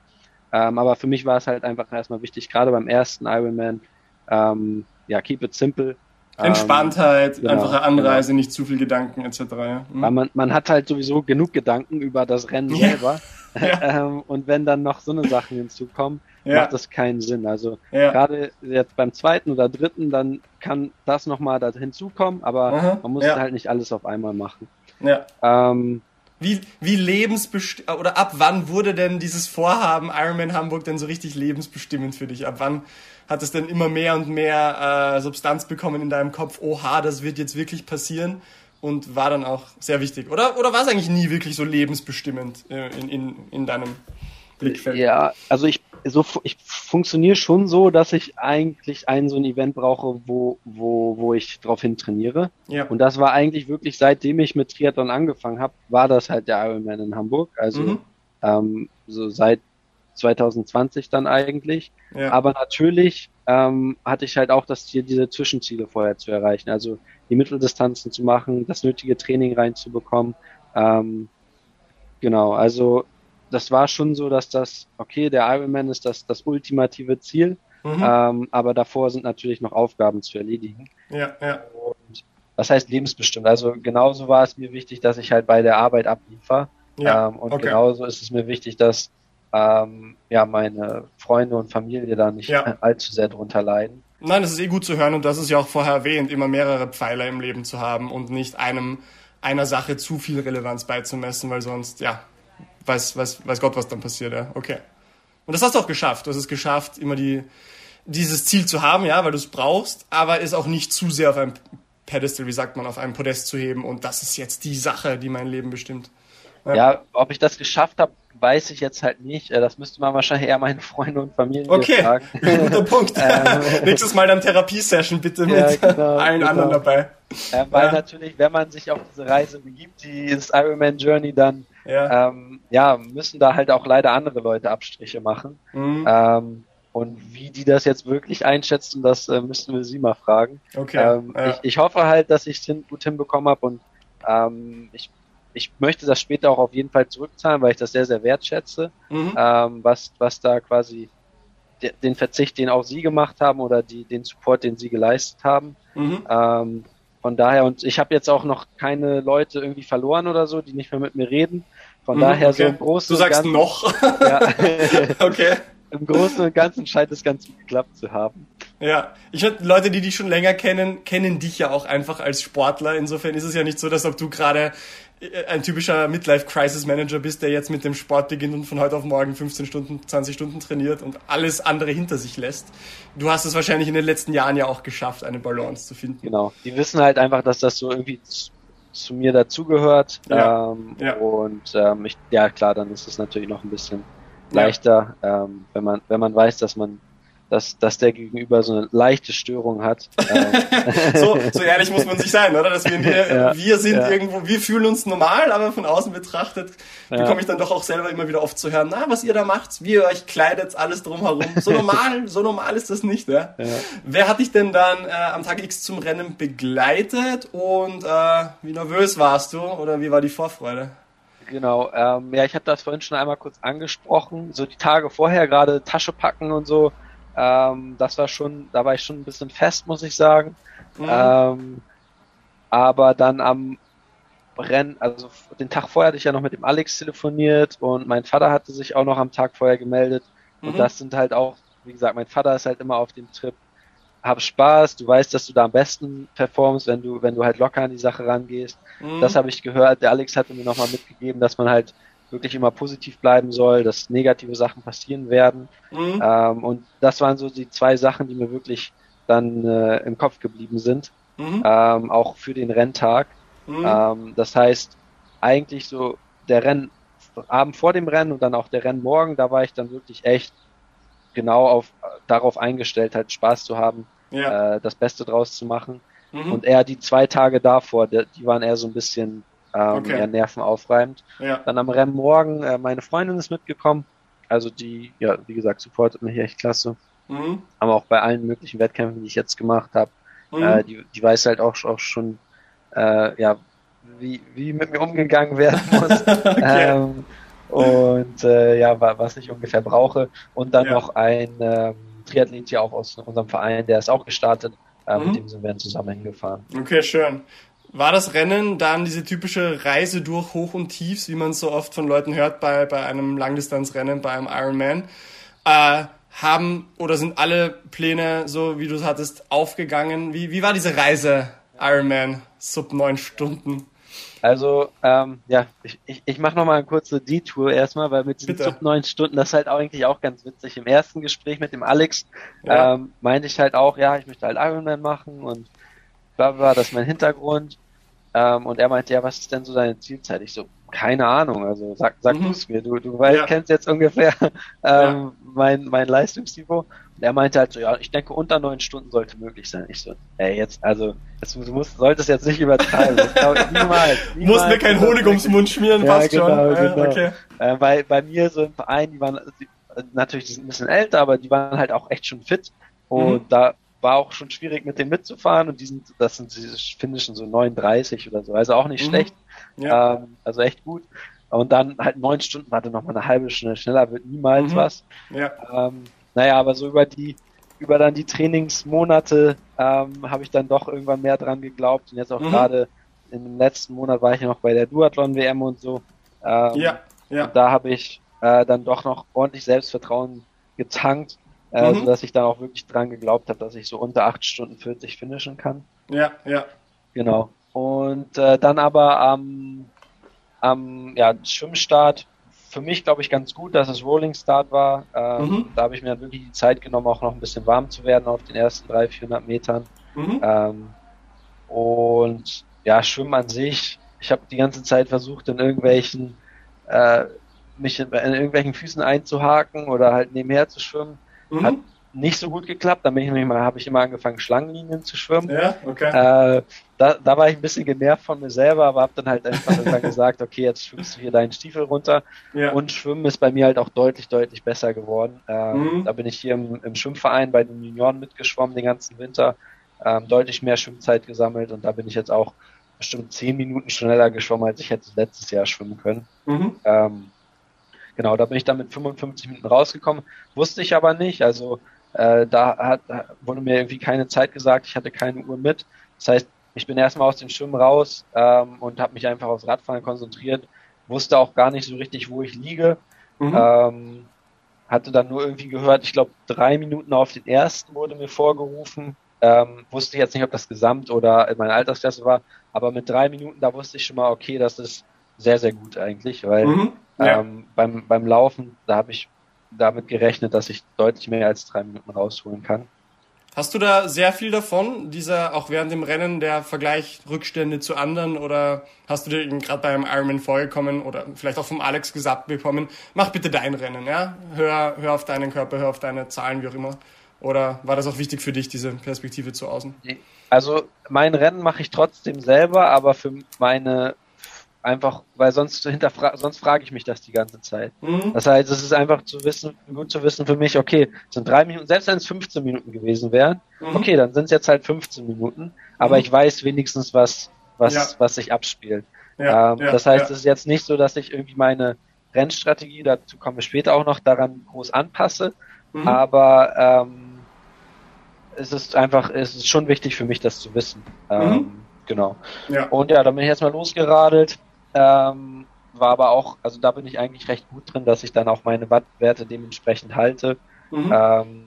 Ähm, aber für mich war es halt einfach erstmal wichtig, gerade beim ersten Ironman, ähm, ja, keep it simple. Entspanntheit, ähm, genau, einfache Anreise, genau. nicht zu viel Gedanken etc. Ja. Mhm. Man, man hat halt sowieso genug Gedanken über das Rennen ja. selber. Ja. ähm, und wenn dann noch so eine Sachen hinzukommen, macht das keinen Sinn. Also gerade jetzt beim zweiten oder dritten, dann kann das nochmal da hinzukommen, aber Aha. man muss halt nicht alles auf einmal machen. Ja. Ähm, wie, wie lebensbestimmend, oder ab wann wurde denn dieses Vorhaben Ironman Hamburg denn so richtig lebensbestimmend für dich? Ab wann hat es dann immer mehr und mehr äh, Substanz bekommen in deinem Kopf, oha, das wird jetzt wirklich passieren und war dann auch sehr wichtig. Oder, oder war es eigentlich nie wirklich so lebensbestimmend äh, in, in, in deinem Blickfeld? Ja, also ich, so, ich funktioniere schon so, dass ich eigentlich ein so ein Event brauche, wo, wo, wo ich drauf hin trainiere. Ja. Und das war eigentlich wirklich, seitdem ich mit Triathlon angefangen habe, war das halt der Ironman in Hamburg. Also mhm. ähm, so seit 2020 dann eigentlich. Ja. Aber natürlich ähm, hatte ich halt auch das Ziel, diese Zwischenziele vorher zu erreichen. Also die Mitteldistanzen zu machen, das nötige Training reinzubekommen. Ähm, genau, also das war schon so, dass das, okay, der Ironman ist das, das ultimative Ziel, mhm. ähm, aber davor sind natürlich noch Aufgaben zu erledigen. Ja, ja. Und was heißt lebensbestimmt? Also genauso war es mir wichtig, dass ich halt bei der Arbeit abliefer. Ja, ähm, und okay. genauso ist es mir wichtig, dass ähm, ja meine Freunde und Familie da nicht ja. allzu sehr drunter leiden. Nein, das ist eh gut zu hören und das ist ja auch vorher erwähnt, immer mehrere Pfeiler im Leben zu haben und nicht einem einer Sache zu viel Relevanz beizumessen, weil sonst, ja, weiß, weiß, weiß Gott, was dann passiert, ja. Okay. Und das hast du auch geschafft. Du hast es geschafft, immer die, dieses Ziel zu haben, ja, weil du es brauchst, aber es auch nicht zu sehr auf einem Pedestal, wie sagt man, auf einem Podest zu heben und das ist jetzt die Sache, die mein Leben bestimmt. Ja, ja ob ich das geschafft habe, weiß ich jetzt halt nicht. Äh, das müsste man wahrscheinlich eher meinen Freunden und Familie okay. fragen. Okay, guter Punkt. Nächstes Mal dann Therapiesession bitte mit ja, genau, allen genau. anderen dabei. Äh, weil ja. natürlich, wenn man sich auf diese Reise begibt, die ins Ironman Journey, dann ja. Ähm, ja, müssen da halt auch leider andere Leute Abstriche machen. Mhm. Ähm, und wie die das jetzt wirklich einschätzen, das äh, müssten wir sie mal fragen. Okay. Ähm, ja. ich, ich hoffe halt, dass ich es gut hinbekommen habe und ähm, ich, ich möchte das später auch auf jeden Fall zurückzahlen, weil ich das sehr, sehr wertschätze, mhm. ähm, was, was da quasi de, den Verzicht, den auch sie gemacht haben oder die, den Support, den sie geleistet haben. Mhm. Von daher, und ich habe jetzt auch noch keine Leute irgendwie verloren oder so, die nicht mehr mit mir reden. Von mhm, daher okay. so im Großen Du sagst Ganzen, noch. Ja. okay im Großen und Ganzen scheint es ganz gut geklappt zu haben. Ja, ich finde, Leute, die dich schon länger kennen, kennen dich ja auch einfach als Sportler. Insofern ist es ja nicht so, dass ob du gerade ein typischer Midlife-Crisis-Manager bist, der jetzt mit dem Sport beginnt und von heute auf morgen 15 Stunden, 20 Stunden trainiert und alles andere hinter sich lässt. Du hast es wahrscheinlich in den letzten Jahren ja auch geschafft, eine Balance zu finden. Genau. Die wissen halt einfach, dass das so irgendwie zu mir dazugehört. Ja. Ähm, ja. Und ähm, ich, ja klar, dann ist es natürlich noch ein bisschen leichter, ja. ähm, wenn man wenn man weiß, dass man dass, dass der Gegenüber so eine leichte Störung hat. So, so ehrlich muss man sich sein, oder? Dass wir, ja, wir sind ja. irgendwo, wir fühlen uns normal, aber von außen betrachtet ja. bekomme ich dann doch auch selber immer wieder oft zu hören, na, was ihr da macht, wie ihr euch kleidet, alles drumherum. So normal, so normal ist das nicht, ja? ja. Wer hat dich denn dann äh, am Tag X zum Rennen begleitet und äh, wie nervös warst du oder wie war die Vorfreude? Genau, ähm, ja, ich habe das vorhin schon einmal kurz angesprochen. So die Tage vorher gerade Tasche packen und so, ähm, das war schon, da war ich schon ein bisschen fest, muss ich sagen. Mhm. Ähm, aber dann am Rennen, also den Tag vorher hatte ich ja noch mit dem Alex telefoniert und mein Vater hatte sich auch noch am Tag vorher gemeldet. Mhm. Und das sind halt auch, wie gesagt, mein Vater ist halt immer auf dem Trip, hab Spaß, du weißt, dass du da am besten performst, wenn du, wenn du halt locker an die Sache rangehst. Mhm. Das habe ich gehört. Der Alex hatte mir nochmal mitgegeben, dass man halt wirklich immer positiv bleiben soll, dass negative Sachen passieren werden. Mhm. Ähm, und das waren so die zwei Sachen, die mir wirklich dann äh, im Kopf geblieben sind. Mhm. Ähm, auch für den Renntag. Mhm. Ähm, das heißt, eigentlich so der Renn, Abend vor dem Rennen und dann auch der Rennen morgen, da war ich dann wirklich echt genau auf, darauf eingestellt, halt Spaß zu haben, ja. äh, das Beste draus zu machen. Mhm. Und eher die zwei Tage davor, die, die waren eher so ein bisschen ähm, okay. eher nervenaufreibend. Ja. Dann am Rennmorgen, äh, meine Freundin ist mitgekommen. Also die, ja, wie gesagt, supportet mich echt klasse. Mhm. Aber auch bei allen möglichen Wettkämpfen, die ich jetzt gemacht habe, mhm. äh, die, die weiß halt auch, auch schon, äh, ja, wie, wie mit mir umgegangen werden muss. okay. ähm, und äh, ja, was ich ungefähr brauche. Und dann ja. noch ein ähm, Triathlet hier auch aus unserem Verein, der ist auch gestartet. Äh, mhm. Mit dem sind wir zusammen hingefahren. Okay, schön. War das Rennen dann diese typische Reise durch Hoch und Tiefs, wie man so oft von Leuten hört bei, bei einem Langdistanzrennen, bei einem Ironman? Äh, haben oder sind alle Pläne, so wie du es hattest, aufgegangen? Wie, wie war diese Reise Ironman sub neun Stunden? Also, ähm, ja, ich, ich, ich mache nochmal eine kurze Detour erstmal, weil mit diesen Bitte. neun Stunden, das ist halt auch eigentlich auch ganz witzig. Im ersten Gespräch mit dem Alex ja. ähm, meinte ich halt auch, ja, ich möchte halt Ironman machen und bla bla, das ist mein Hintergrund. Ähm, und er meinte, ja, was ist denn so deine Zielzeit? Ich so, keine Ahnung, also sag, sag mhm. du es mir, du, du weißt, ja. kennst jetzt ungefähr ähm, ja. mein, mein Leistungsniveau. Und er meinte halt so, ja, ich denke, unter neun Stunden sollte möglich sein. Ich so, ey, jetzt, also, jetzt, du musst, solltest jetzt nicht übertreiben. Ich glaub, niemals, niemals. Musst mir keinen Honig ums Mund schmieren, ja, passt genau, schon. Genau. okay. Äh, bei, bei mir so im Verein, die waren, die, natürlich, die sind ein bisschen älter, aber die waren halt auch echt schon fit. Und mhm. da war auch schon schwierig mit denen mitzufahren und die sind, das sind diese finnischen so 39 oder so, also auch nicht mhm. schlecht. Ja. Ähm, also echt gut. und dann halt neun Stunden, warte noch mal eine halbe Stunde schneller wird niemals mhm. was. Ja. Ähm, naja, aber so über die über dann die Trainingsmonate ähm, habe ich dann doch irgendwann mehr dran geglaubt und jetzt auch mhm. gerade im letzten Monat war ich ja noch bei der Duathlon WM und so. Ähm, ja, ja. Und da habe ich äh, dann doch noch ordentlich Selbstvertrauen getankt, äh, mhm. sodass ich dann auch wirklich dran geglaubt habe, dass ich so unter 8 Stunden 40 finishen kann. Ja, ja. Genau. Und äh, dann aber am, am ja, Schwimmstart für mich, glaube ich, ganz gut, dass es Rolling Start war. Ähm, mhm. Da habe ich mir wirklich die Zeit genommen, auch noch ein bisschen warm zu werden auf den ersten 300, 400 Metern. Mhm. Ähm, und ja, Schwimmen an sich. Ich habe die ganze Zeit versucht, in irgendwelchen äh, mich in, in, irgendwelchen Füßen einzuhaken oder halt nebenher zu schwimmen. Mhm. Hat nicht so gut geklappt. Dann bin ich nämlich mal, habe ich immer angefangen, Schlangenlinien zu schwimmen. Ja, okay. Äh, da, da war ich ein bisschen genervt von mir selber, aber habe dann halt einfach dann gesagt, okay, jetzt schwimmst du hier deinen Stiefel runter. Ja. Und Schwimmen ist bei mir halt auch deutlich, deutlich besser geworden. Ähm, mhm. Da bin ich hier im, im Schwimmverein bei den Junioren mitgeschwommen den ganzen Winter, ähm, deutlich mehr Schwimmzeit gesammelt und da bin ich jetzt auch bestimmt zehn Minuten schneller geschwommen, als ich hätte letztes Jahr schwimmen können. Mhm. Ähm, genau, da bin ich dann mit 55 Minuten rausgekommen, wusste ich aber nicht. Also äh, da hat, wurde mir irgendwie keine Zeit gesagt, ich hatte keine Uhr mit. Das heißt, ich bin erstmal aus dem Schwimmen raus ähm, und habe mich einfach aufs Radfahren konzentriert, wusste auch gar nicht so richtig, wo ich liege. Mhm. Ähm, hatte dann nur irgendwie gehört, ich glaube, drei Minuten auf den ersten wurde mir vorgerufen. Ähm, wusste ich jetzt nicht, ob das Gesamt oder in meiner Altersklasse war, aber mit drei Minuten, da wusste ich schon mal, okay, das ist sehr, sehr gut eigentlich, weil mhm, ja. ähm, beim, beim Laufen, da habe ich damit gerechnet, dass ich deutlich mehr als drei Minuten rausholen kann. Hast du da sehr viel davon, dieser auch während dem Rennen der Vergleich Rückstände zu anderen oder hast du dir gerade beim Ironman vorgekommen oder vielleicht auch vom Alex gesagt bekommen, mach bitte dein Rennen, ja? Hör, hör auf deinen Körper, hör auf deine Zahlen, wie auch immer. Oder war das auch wichtig für dich, diese Perspektive zu außen? Also mein Rennen mache ich trotzdem selber, aber für meine einfach, weil sonst hinterfra sonst frage ich mich das die ganze Zeit. Mhm. Das heißt, es ist einfach zu wissen, gut zu wissen für mich, okay, es sind drei Minuten, selbst wenn es 15 Minuten gewesen wären, mhm. okay, dann sind es jetzt halt 15 Minuten, aber mhm. ich weiß wenigstens, was, was, ja. was sich abspielt. Ja, ähm, ja, das heißt, es ist jetzt nicht so, dass ich irgendwie meine Rennstrategie, dazu kommen wir später auch noch, daran groß anpasse, mhm. aber ähm, es ist einfach, es ist schon wichtig für mich, das zu wissen. Ähm, mhm. Genau. Ja. Und ja, dann bin ich erstmal losgeradelt. Ähm, war aber auch, also da bin ich eigentlich recht gut drin, dass ich dann auch meine Wattwerte dementsprechend halte. Mhm. Ähm,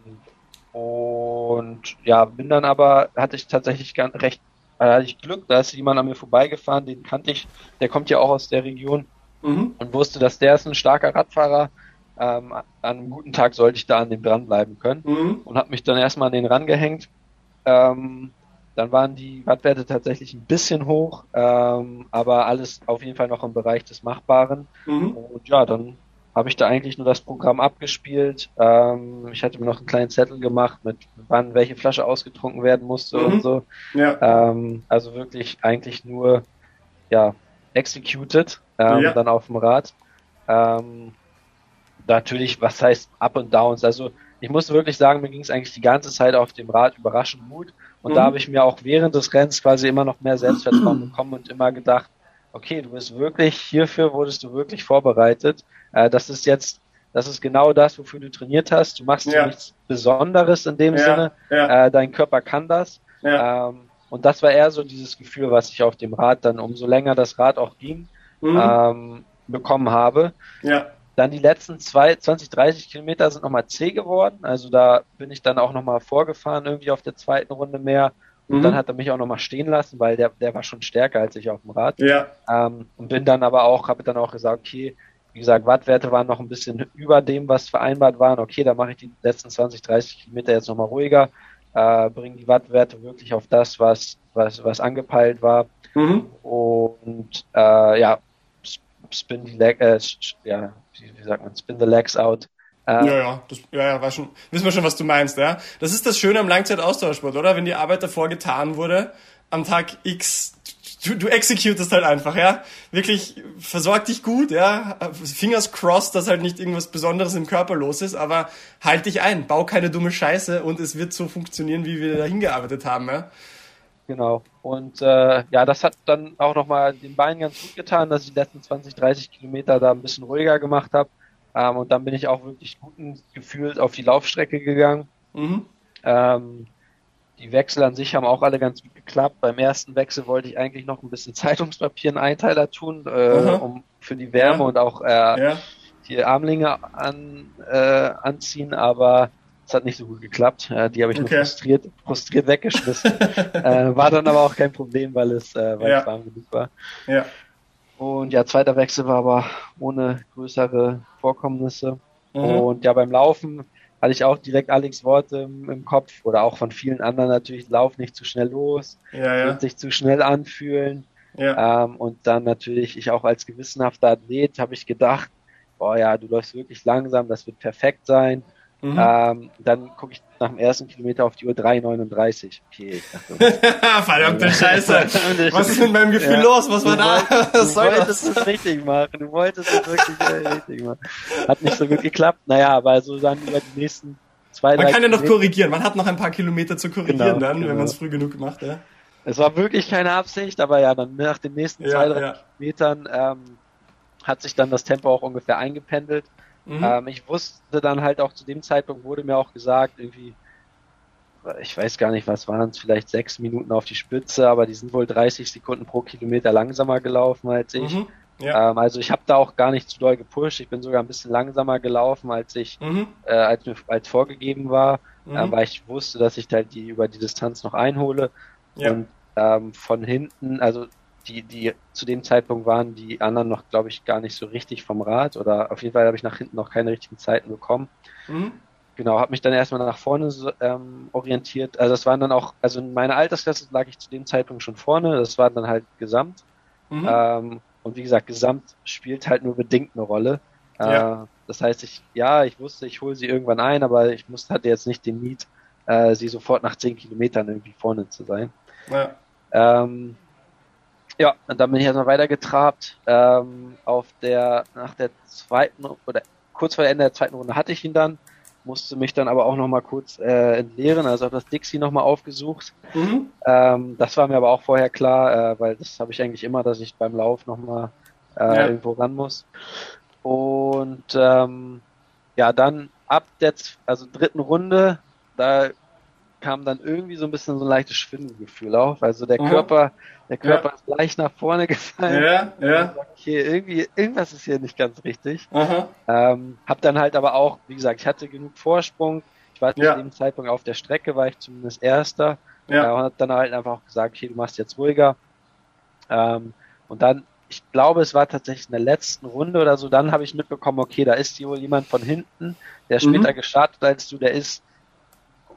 und ja, bin dann aber, hatte ich tatsächlich ganz recht, äh, hatte ich Glück, da ist jemand an mir vorbeigefahren, den kannte ich, der kommt ja auch aus der Region mhm. und wusste, dass der ist ein starker Radfahrer. Ähm, an einem guten Tag sollte ich da an dem dranbleiben können mhm. und habe mich dann erstmal an den rangehängt. Ähm, dann waren die Wattwerte tatsächlich ein bisschen hoch, ähm, aber alles auf jeden Fall noch im Bereich des Machbaren. Mhm. Und ja, dann habe ich da eigentlich nur das Programm abgespielt. Ähm, ich hatte mir noch einen kleinen Zettel gemacht mit wann welche Flasche ausgetrunken werden musste mhm. und so. Ja. Ähm, also wirklich eigentlich nur ja executed ähm, ja. dann auf dem Rad. Ähm, natürlich, was heißt Up und Downs? Also ich muss wirklich sagen, mir ging es eigentlich die ganze Zeit auf dem Rad überraschend gut. Und mhm. da habe ich mir auch während des Rennens quasi immer noch mehr Selbstvertrauen bekommen und immer gedacht, okay, du bist wirklich, hierfür wurdest du wirklich vorbereitet. Äh, das ist jetzt, das ist genau das, wofür du trainiert hast. Du machst ja. nichts Besonderes in dem ja. Sinne. Ja. Äh, dein Körper kann das. Ähm, und das war eher so dieses Gefühl, was ich auf dem Rad dann, umso länger das Rad auch ging, mhm. ähm, bekommen habe. Ja. Dann die letzten zwei, 20, 30 Kilometer sind nochmal C geworden. Also da bin ich dann auch nochmal vorgefahren, irgendwie auf der zweiten Runde mehr. Und mhm. dann hat er mich auch nochmal stehen lassen, weil der, der war schon stärker als ich auf dem Rad. Ja. Ähm, und bin dann aber auch, habe dann auch gesagt, okay, wie gesagt, Wattwerte waren noch ein bisschen über dem, was vereinbart waren. Okay, da mache ich die letzten 20, 30 Kilometer jetzt nochmal ruhiger, äh, bringe die Wattwerte wirklich auf das, was, was, was angepeilt war. Mhm. Und äh, ja, spin Leg, äh, ja, wie, sagt man, spin the legs out. Äh, ja, ja, das, ja, ja, war schon, wissen wir schon, was du meinst, ja. Das ist das Schöne am Langzeitaustauschsport, oder? Wenn die Arbeit davor getan wurde, am Tag X, du, du executest halt einfach, ja. Wirklich, versorg dich gut, ja. Fingers crossed, dass halt nicht irgendwas Besonderes im Körper los ist, aber halt dich ein, bau keine dumme Scheiße und es wird so funktionieren, wie wir da hingearbeitet haben, ja. Genau. Und äh, ja, das hat dann auch nochmal den Beinen ganz gut getan, dass ich die letzten 20, 30 Kilometer da ein bisschen ruhiger gemacht habe. Ähm, und dann bin ich auch wirklich guten Gefühls auf die Laufstrecke gegangen. Mhm. Ähm, die Wechsel an sich haben auch alle ganz gut geklappt. Beim ersten Wechsel wollte ich eigentlich noch ein bisschen Zeitungspapier einen Einteiler tun, äh, um für die Wärme ja. und auch äh, ja. die Armlinge an, äh, anziehen, aber es hat nicht so gut geklappt. Äh, die habe ich okay. nur frustriert, frustriert weggeschmissen. äh, war dann aber auch kein Problem, weil es, äh, weil ja. es warm genug war. Ja. Und ja, zweiter Wechsel war aber ohne größere Vorkommnisse. Mhm. Und ja, beim Laufen hatte ich auch direkt Alex Worte im, im, Kopf oder auch von vielen anderen natürlich, lauf nicht zu schnell los, ja, ja. wird sich zu schnell anfühlen. Ja. Ähm, und dann natürlich, ich auch als gewissenhafter Athlet habe ich gedacht, boah ja, du läufst wirklich langsam, das wird perfekt sein. Mhm. Ähm, dann gucke ich nach dem ersten Kilometer auf die Uhr 3,39. Okay. Verdammte Scheiße. Was ist mit meinem Gefühl ja. los? Was war da? Was du wolltest es richtig machen. Du wolltest es wirklich richtig machen. Hat nicht so gut geklappt. Naja, aber so dann über die nächsten zwei, Man kann ja noch korrigieren. Man hat noch ein paar Kilometer zu korrigieren genau, dann, genau. wenn man es früh genug macht. Ja. Es war wirklich keine Absicht, aber ja, dann nach den nächsten ja, zwei, drei ja. Kilometern ähm, hat sich dann das Tempo auch ungefähr eingependelt. Mhm. Ähm, ich wusste dann halt auch zu dem Zeitpunkt wurde mir auch gesagt, irgendwie, ich weiß gar nicht, was waren es, vielleicht sechs Minuten auf die Spitze, aber die sind wohl 30 Sekunden pro Kilometer langsamer gelaufen als ich. Mhm. Ja. Ähm, also ich habe da auch gar nicht zu doll gepusht. Ich bin sogar ein bisschen langsamer gelaufen, als ich, mhm. äh, als mir als vorgegeben war, mhm. äh, weil ich wusste, dass ich halt die über die Distanz noch einhole. Ja. Und ähm, von hinten, also die, die zu dem Zeitpunkt waren die anderen noch, glaube ich, gar nicht so richtig vom Rad oder auf jeden Fall habe ich nach hinten noch keine richtigen Zeiten bekommen. Mhm. Genau, habe mich dann erstmal nach vorne ähm, orientiert. Also das waren dann auch, also in meiner Altersklasse lag ich zu dem Zeitpunkt schon vorne, das war dann halt Gesamt. Mhm. Ähm, und wie gesagt, Gesamt spielt halt nur bedingt eine Rolle. Ja. Äh, das heißt, ich, ja, ich wusste, ich hole sie irgendwann ein, aber ich musste, hatte jetzt nicht den Need, äh, sie sofort nach zehn Kilometern irgendwie vorne zu sein. Ja. Ähm, ja, und dann bin ich erstmal weitergetrabt. Ähm, auf der, nach der zweiten oder kurz vor Ende der zweiten Runde hatte ich ihn dann, musste mich dann aber auch nochmal kurz äh, entleeren, also habe das Dixie nochmal aufgesucht. Mhm. Ähm, das war mir aber auch vorher klar, äh, weil das habe ich eigentlich immer, dass ich beim Lauf nochmal äh, ja. irgendwo ran muss. Und ähm, ja, dann ab der also dritten Runde, da kam dann irgendwie so ein bisschen so ein leichtes Schwindelgefühl auf. Also der mhm. Körper, der Körper ja. ist leicht nach vorne gefallen. Ja, ja. Okay, irgendwie, irgendwas ist hier nicht ganz richtig. Mhm. Ähm, hab dann halt aber auch, wie gesagt, ich hatte genug Vorsprung. Ich war ja. zu dem Zeitpunkt auf der Strecke, war ich zumindest Erster. Ja. Äh, und hab dann halt einfach auch gesagt, okay, du machst jetzt ruhiger. Ähm, und dann, ich glaube, es war tatsächlich in der letzten Runde oder so, dann habe ich mitbekommen, okay, da ist hier wohl jemand von hinten, der später mhm. gestartet als du, der ist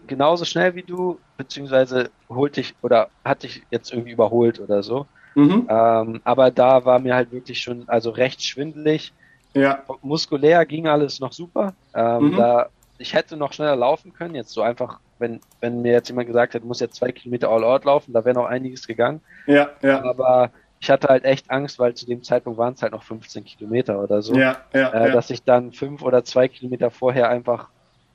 genauso schnell wie du, beziehungsweise holt dich oder hat dich jetzt irgendwie überholt oder so. Mhm. Ähm, aber da war mir halt wirklich schon, also recht schwindelig. Ja. Muskulär ging alles noch super. Ähm, mhm. Da ich hätte noch schneller laufen können. Jetzt so einfach, wenn wenn mir jetzt jemand gesagt hätte, du musst jetzt zwei Kilometer all out laufen, da wäre noch einiges gegangen. Ja, ja. Aber ich hatte halt echt Angst, weil zu dem Zeitpunkt waren es halt noch 15 Kilometer oder so, ja, ja, äh, ja. dass ich dann fünf oder zwei Kilometer vorher einfach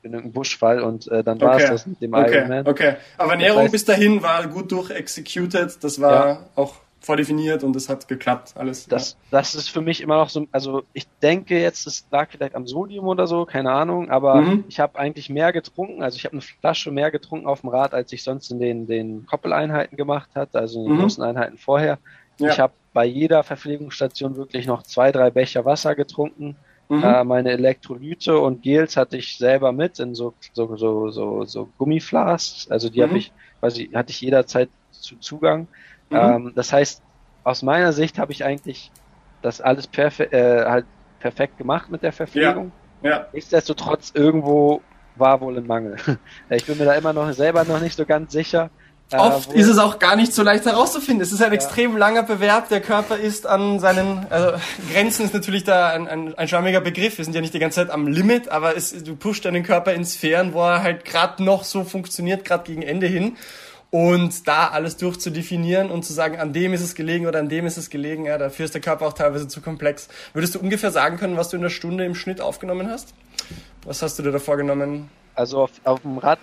in irgendeinem Buschfall und äh, dann war es das mit dem okay, Ironman. Okay, aber Ernährung das heißt, bis dahin war gut durchexecuted, das war ja. auch vordefiniert und es hat geklappt, alles. Das, ja. das ist für mich immer noch so, also ich denke jetzt, es lag vielleicht am Sodium oder so, keine Ahnung, aber mhm. ich habe eigentlich mehr getrunken, also ich habe eine Flasche mehr getrunken auf dem Rad, als ich sonst in den, den Koppeleinheiten gemacht hatte, also in den mhm. großen Einheiten vorher. Ja. Ich habe bei jeder Verpflegungsstation wirklich noch zwei, drei Becher Wasser getrunken. Mhm. Äh, meine Elektrolyte und Gels hatte ich selber mit in so so so so, so Gummiflasks. Also die mhm. habe ich, ich, hatte ich jederzeit zu Zugang. Mhm. Ähm, das heißt, aus meiner Sicht habe ich eigentlich das alles perfe äh, halt perfekt gemacht mit der Verpflegung. Ja. ja. Nichtsdestotrotz irgendwo war wohl ein Mangel. ich bin mir da immer noch selber noch nicht so ganz sicher. Oft ist es auch gar nicht so leicht herauszufinden. Es ist ein ja. extrem langer Bewerb. Der Körper ist an seinen also Grenzen ist natürlich da ein, ein, ein schwammiger Begriff. Wir sind ja nicht die ganze Zeit am Limit, aber es, du pusht deinen Körper in Sphären, wo er halt gerade noch so funktioniert, gerade gegen Ende hin. Und da alles durchzudefinieren und zu sagen, an dem ist es gelegen oder an dem ist es gelegen, ja, dafür ist der Körper auch teilweise zu komplex. Würdest du ungefähr sagen können, was du in der Stunde im Schnitt aufgenommen hast? Was hast du dir da vorgenommen? Also auf, auf dem Rad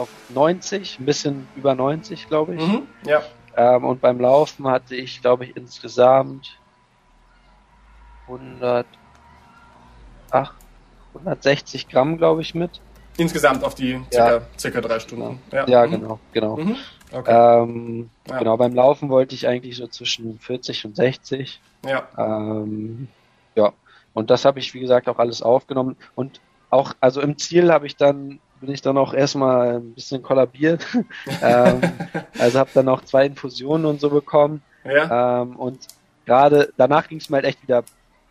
auf 90, ein bisschen über 90, glaube ich. Mhm, ja. Ähm, und beim Laufen hatte ich, glaube ich, insgesamt 100, ach, 160 Gramm, glaube ich, mit. Insgesamt auf die circa, ja. circa drei Stunden. Ja, ja mhm. genau, genau. Mhm. Okay. Ähm, ja. Genau, beim Laufen wollte ich eigentlich so zwischen 40 und 60. Ja. Ähm, ja. Und das habe ich, wie gesagt, auch alles aufgenommen. Und auch, also im Ziel habe ich dann, bin ich dann auch erstmal ein bisschen kollabiert. ähm, also habe dann auch zwei Infusionen und so bekommen. Ja. Ähm, und gerade danach ging es mir halt echt wieder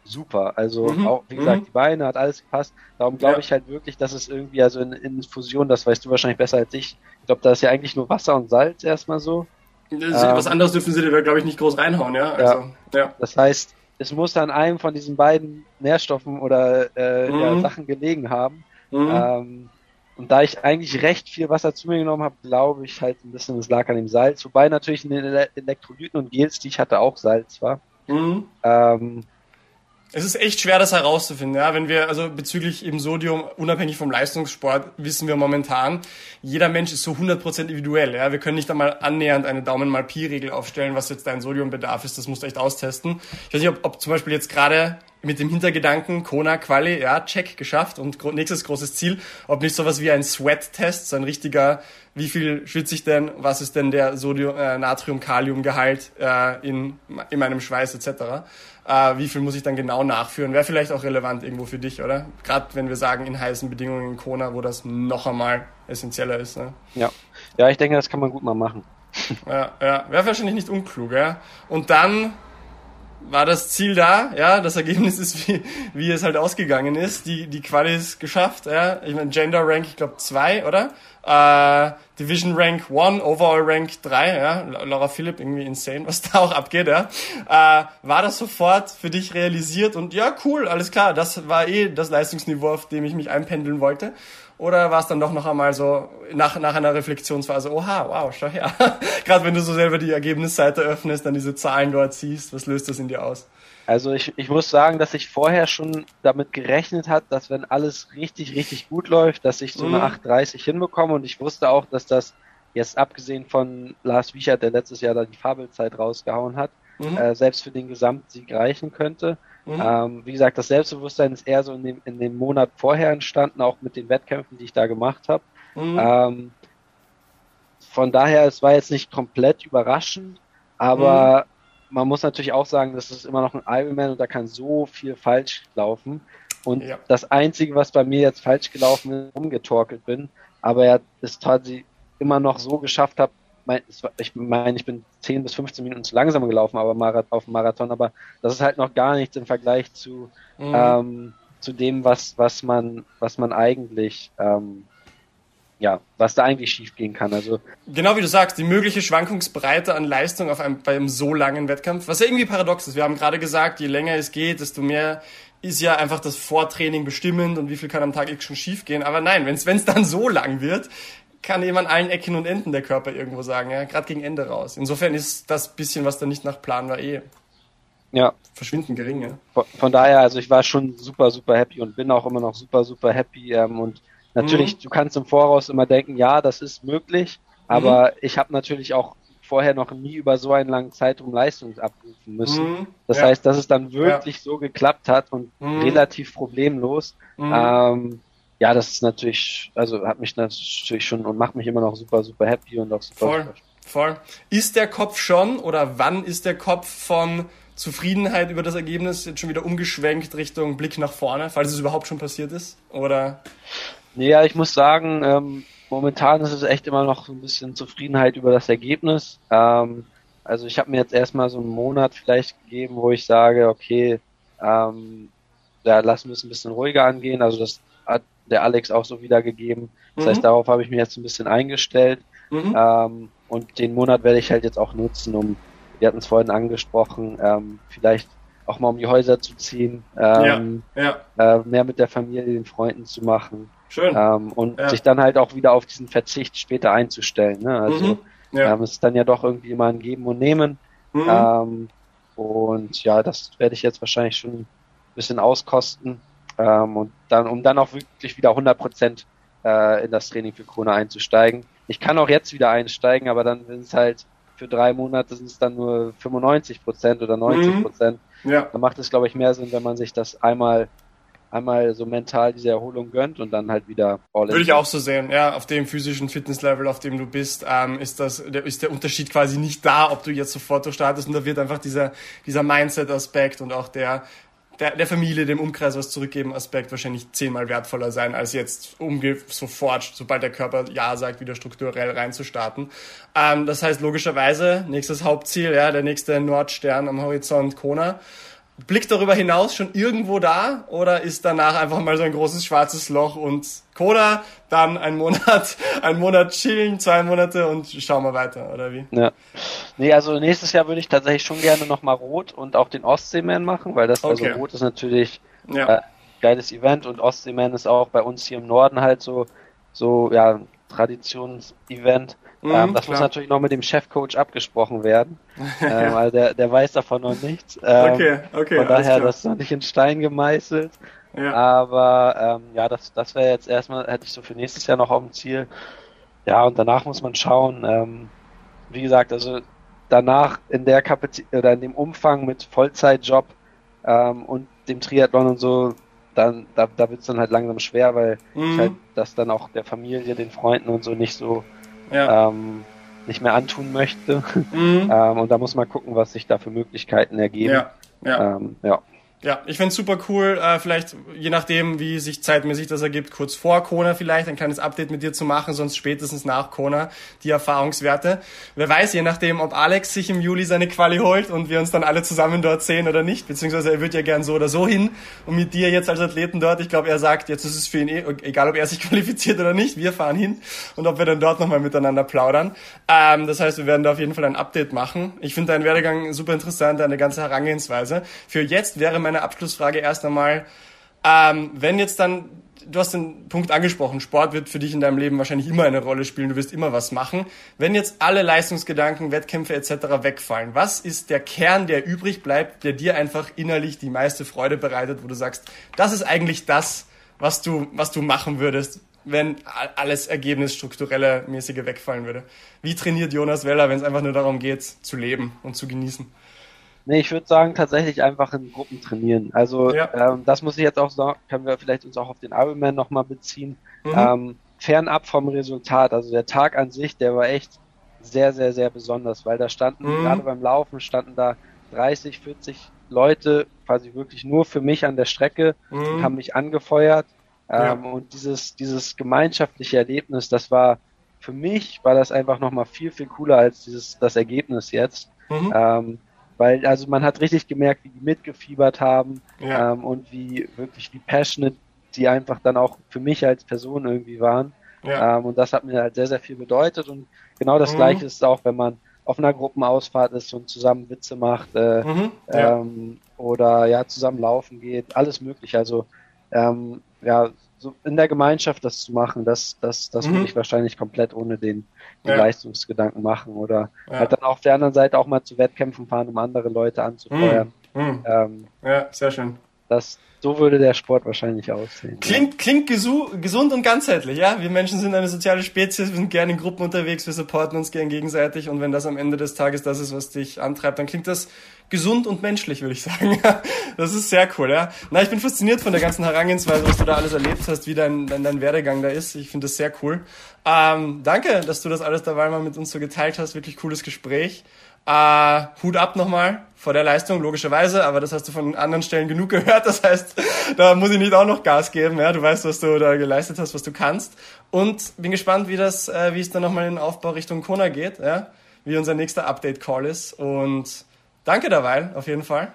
super. Also mhm. auch, wie gesagt, mhm. die Beine hat alles gepasst. Darum glaube ja. ich halt wirklich, dass es irgendwie, also in, in Infusion, das weißt du wahrscheinlich besser als ich. Ich glaube, da ist ja eigentlich nur Wasser und Salz erstmal so. Ähm, was anderes dürfen sie da, glaube ich, nicht groß reinhauen, ja? Also, ja. ja. Das heißt, es muss an einem von diesen beiden Nährstoffen oder äh, mhm. ja, Sachen gelegen haben. Mhm. Ähm, und da ich eigentlich recht viel Wasser zu mir genommen habe, glaube ich halt ein bisschen, es lag an dem Salz. Wobei natürlich in den Elektrolyten und Gels, die ich hatte, auch Salz war. Mhm. Ähm, es ist echt schwer, das herauszufinden. Ja? Wenn wir, also bezüglich eben Sodium, unabhängig vom Leistungssport, wissen wir momentan, jeder Mensch ist so 100% individuell. Ja? Wir können nicht einmal annähernd eine Daumen-mal-Pi-Regel aufstellen, was jetzt dein Sodiumbedarf ist. Das musst du echt austesten. Ich weiß nicht, ob, ob zum Beispiel jetzt gerade mit dem Hintergedanken, Kona, Quali, ja, check, geschafft und nächstes großes Ziel, ob nicht sowas wie ein Sweat-Test, so ein richtiger, wie viel schwitze ich denn, was ist denn der Sodium, äh, Natrium-Kalium-Gehalt äh, in, in meinem Schweiß etc., äh, wie viel muss ich dann genau nachführen? Wäre vielleicht auch relevant irgendwo für dich, oder? Gerade wenn wir sagen, in heißen Bedingungen in Kona, wo das noch einmal essentieller ist. Ne? Ja. ja, ich denke, das kann man gut mal machen. ja, ja. wäre wahrscheinlich nicht unklug, ja. Und dann war das Ziel da, ja, das Ergebnis ist, wie, wie es halt ausgegangen ist. Die, die Quali ist geschafft, ja. Ich meine, Gender Rank, ich glaube, zwei, oder? Äh, Division Rank 1, Overall Rank 3, ja, Laura Philipp, irgendwie insane, was da auch abgeht, ja. Äh, war das sofort für dich realisiert und ja, cool, alles klar, das war eh das Leistungsniveau, auf dem ich mich einpendeln wollte? Oder war es dann doch noch einmal so nach, nach einer Reflexionsphase, oha, wow, schau her. Gerade wenn du so selber die Ergebnisseite öffnest, dann diese Zahlen dort siehst, was löst das in dir aus? Also ich, ich muss sagen, dass ich vorher schon damit gerechnet hat, dass wenn alles richtig, richtig gut läuft, dass ich so eine 8.30 mhm. hinbekomme und ich wusste auch, dass das jetzt abgesehen von Lars Wiechert, der letztes Jahr da die Fabelzeit rausgehauen hat, mhm. äh, selbst für den Gesamtsieg reichen könnte. Mhm. Ähm, wie gesagt, das Selbstbewusstsein ist eher so in dem, in dem Monat vorher entstanden, auch mit den Wettkämpfen, die ich da gemacht habe. Mhm. Ähm, von daher, es war jetzt nicht komplett überraschend, aber mhm man muss natürlich auch sagen, das ist immer noch ein Ironman und da kann so viel falsch laufen. Und ja. das Einzige, was bei mir jetzt falsch gelaufen ist, umgetorkelt bin, aber er es tatsächlich immer noch so geschafft habe, ich meine, ich bin 10 bis 15 Minuten zu langsam gelaufen, aber auf dem Marathon, aber das ist halt noch gar nichts im Vergleich zu, mhm. ähm, zu dem, was, was man, was man eigentlich ähm, ja, was da eigentlich schiefgehen kann. Also genau wie du sagst, die mögliche Schwankungsbreite an Leistung auf einem, bei einem so langen Wettkampf, was ja irgendwie paradox ist. Wir haben gerade gesagt, je länger es geht, desto mehr ist ja einfach das Vortraining bestimmend und wie viel kann am Tag X schon schiefgehen. Aber nein, wenn es dann so lang wird, kann an allen Ecken und Enden der Körper irgendwo sagen, ja, gerade gegen Ende raus. Insofern ist das bisschen, was da nicht nach Plan war, eh ja. verschwindend gering. Ja. Von, von, daher, also ich war schon super, super happy und bin auch immer noch super, super happy ähm, und Natürlich, mhm. du kannst im Voraus immer denken, ja, das ist möglich, aber mhm. ich habe natürlich auch vorher noch nie über so einen langen Zeitraum Leistung abrufen müssen. Mhm. Das ja. heißt, dass es dann wirklich ja. so geklappt hat und mhm. relativ problemlos. Mhm. Ähm, ja, das ist natürlich, also hat mich natürlich schon und macht mich immer noch super, super happy und auch super. Voll, voll. Ist der Kopf schon oder wann ist der Kopf von Zufriedenheit über das Ergebnis jetzt schon wieder umgeschwenkt Richtung Blick nach vorne, falls es überhaupt schon passiert ist? Oder? Ja, ich muss sagen, ähm, momentan ist es echt immer noch so ein bisschen Zufriedenheit über das Ergebnis. Ähm, also ich habe mir jetzt erstmal so einen Monat vielleicht gegeben, wo ich sage, okay, ähm, da lassen wir es ein bisschen ruhiger angehen. Also das der Alex auch so wiedergegeben. Das mhm. heißt, darauf habe ich mich jetzt ein bisschen eingestellt. Mhm. Ähm, und den Monat werde ich halt jetzt auch nutzen, um, wir hatten es vorhin angesprochen, ähm, vielleicht auch mal um die Häuser zu ziehen, ähm, ja, ja. Äh, mehr mit der Familie, den Freunden zu machen. Schön. Ähm, und ja. sich dann halt auch wieder auf diesen Verzicht später einzustellen. Ne? Also mhm. ähm, es ist dann ja doch irgendwie immer ein Geben und Nehmen. Mhm. Ähm, und ja, das werde ich jetzt wahrscheinlich schon ein bisschen auskosten. Ähm, und dann, um dann auch wirklich wieder 100 Prozent äh, in das Training für Kona einzusteigen. Ich kann auch jetzt wieder einsteigen, aber dann sind es halt für drei Monate sind es dann nur 95 Prozent oder 90 Prozent. Mhm. Ja. Da macht es, glaube ich, mehr Sinn, wenn man sich das einmal einmal so mental diese Erholung gönnt und dann halt wieder all. Würde ich auch so sehen, ja, auf dem physischen Fitnesslevel, auf dem du bist, ähm, ist das, der, ist der Unterschied quasi nicht da, ob du jetzt sofort durchstartest und da wird einfach dieser, dieser Mindset-Aspekt und auch der, der, der Familie, dem Umkreis was zurückgeben Aspekt wahrscheinlich zehnmal wertvoller sein, als jetzt umge sofort, sobald der Körper Ja sagt, wieder strukturell reinzustarten. Ähm, das heißt logischerweise, nächstes Hauptziel, ja, der nächste Nordstern am Horizont Kona. Blick darüber hinaus schon irgendwo da oder ist danach einfach mal so ein großes schwarzes Loch und Coda, dann ein Monat, ein Monat chillen, zwei Monate und schauen wir weiter, oder wie? Ja. Nee, also nächstes Jahr würde ich tatsächlich schon gerne nochmal Rot und auch den Ostseeman machen, weil das, also okay. also Rot ist natürlich ja. äh, geiles Event und Ostseeman ist auch bei uns hier im Norden halt so, so, ja, Traditionsevent. Mhm, ähm, das klar. muss natürlich noch mit dem Chefcoach abgesprochen werden, ähm, weil der, der weiß davon noch nichts. Ähm, okay, okay. Von daher, das ist noch nicht in Stein gemeißelt. Ja. Aber ähm, ja, das, das wäre jetzt erstmal, hätte ich so für nächstes Jahr noch auf dem Ziel. Ja, und danach muss man schauen. Ähm, wie gesagt, also danach in der Kapazität oder in dem Umfang mit Vollzeitjob ähm, und dem Triathlon und so, dann da, da wird es dann halt langsam schwer, weil mhm. halt das dann auch der Familie, den Freunden und so nicht so ja. ähm, nicht mehr antun möchte. Mhm. ähm, und da muss man gucken, was sich da für Möglichkeiten ergeben. Ja. Ja. Ähm, ja. Ja, ich find's super cool, äh, vielleicht je nachdem, wie sich zeitmäßig das ergibt, kurz vor Kona vielleicht ein kleines Update mit dir zu machen, sonst spätestens nach Kona die Erfahrungswerte. Wer weiß, je nachdem, ob Alex sich im Juli seine Quali holt und wir uns dann alle zusammen dort sehen oder nicht, beziehungsweise er wird ja gern so oder so hin und mit dir jetzt als Athleten dort, ich glaube, er sagt, jetzt ist es für ihn eh, egal ob er sich qualifiziert oder nicht, wir fahren hin und ob wir dann dort nochmal miteinander plaudern. Ähm, das heißt, wir werden da auf jeden Fall ein Update machen. Ich finde deinen Werdegang super interessant, deine ganze Herangehensweise. Für jetzt wäre meine Abschlussfrage erst einmal, ähm, wenn jetzt dann, du hast den Punkt angesprochen, Sport wird für dich in deinem Leben wahrscheinlich immer eine Rolle spielen, du wirst immer was machen. Wenn jetzt alle Leistungsgedanken, Wettkämpfe etc. wegfallen, was ist der Kern, der übrig bleibt, der dir einfach innerlich die meiste Freude bereitet, wo du sagst, das ist eigentlich das, was du, was du machen würdest, wenn alles Ergebnis strukturelle mäßige wegfallen würde. Wie trainiert Jonas Weller, wenn es einfach nur darum geht, zu leben und zu genießen? Nee, ich würde sagen, tatsächlich einfach in Gruppen trainieren. Also ja. ähm, das muss ich jetzt auch sagen, können wir vielleicht uns auch auf den Ironman nochmal beziehen. Mhm. Ähm, fernab vom Resultat, also der Tag an sich, der war echt sehr, sehr, sehr besonders, weil da standen, mhm. gerade beim Laufen, standen da 30, 40 Leute quasi wirklich nur für mich an der Strecke mhm. haben mich angefeuert. Ähm, ja. Und dieses, dieses gemeinschaftliche Erlebnis, das war für mich, war das einfach nochmal viel, viel cooler als dieses, das Ergebnis jetzt. Mhm. Ähm, weil, also man hat richtig gemerkt, wie die mitgefiebert haben ja. ähm, und wie wirklich wie passionate die einfach dann auch für mich als Person irgendwie waren. Ja. Ähm, und das hat mir halt sehr, sehr viel bedeutet. Und genau das mhm. gleiche ist auch, wenn man auf einer Gruppenausfahrt ist und zusammen Witze macht äh, mhm. ja. ähm, oder ja zusammen laufen geht, alles möglich. Also ähm, ja, so in der Gemeinschaft das zu machen, das, das, das mhm. würde ich wahrscheinlich komplett ohne den, den ja. Leistungsgedanken machen. Oder ja. halt dann auf der anderen Seite auch mal zu Wettkämpfen fahren, um andere Leute anzufeuern. Mhm. mhm. Ähm, ja, sehr schön. Das, so würde der Sport wahrscheinlich aussehen. Klingt, ja. klingt gesund und ganzheitlich, ja. Wir Menschen sind eine soziale Spezies, wir sind gerne in Gruppen unterwegs, wir supporten uns gern gegenseitig und wenn das am Ende des Tages das ist, was dich antreibt, dann klingt das gesund und menschlich, würde ich sagen. das ist sehr cool, ja. Na, ich bin fasziniert von der ganzen Herangehensweise, was du da alles erlebt hast, wie dein, dein, dein Werdegang da ist. Ich finde das sehr cool. Ähm, danke, dass du das alles dabei mal mit uns so geteilt hast. Wirklich cooles Gespräch. Äh, Hut ab nochmal vor der Leistung, logischerweise, aber das hast du von anderen Stellen genug gehört. Das heißt, da muss ich nicht auch noch Gas geben. Ja? Du weißt, was du da geleistet hast, was du kannst. Und bin gespannt, wie das, äh, wie es dann nochmal in den Aufbau Richtung Kona geht, ja? wie unser nächster Update-Call ist. Und danke dabei, auf jeden Fall.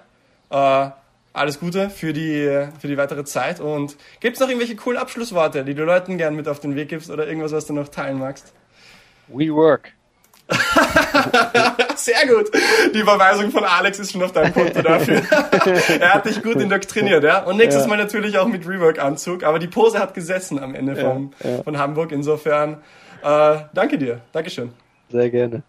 Äh, alles Gute für die, für die weitere Zeit. Und gibt es noch irgendwelche coolen Abschlussworte, die du Leuten gern mit auf den Weg gibst oder irgendwas, was du noch teilen magst? We work. Sehr gut. Die Überweisung von Alex ist schon auf deinem Konto dafür. er hat dich gut indoktriniert, ja. Und nächstes ja. Mal natürlich auch mit Rework-Anzug. Aber die Pose hat gesessen am Ende von, ja, ja. von Hamburg. Insofern, äh, danke dir. Dankeschön. Sehr gerne.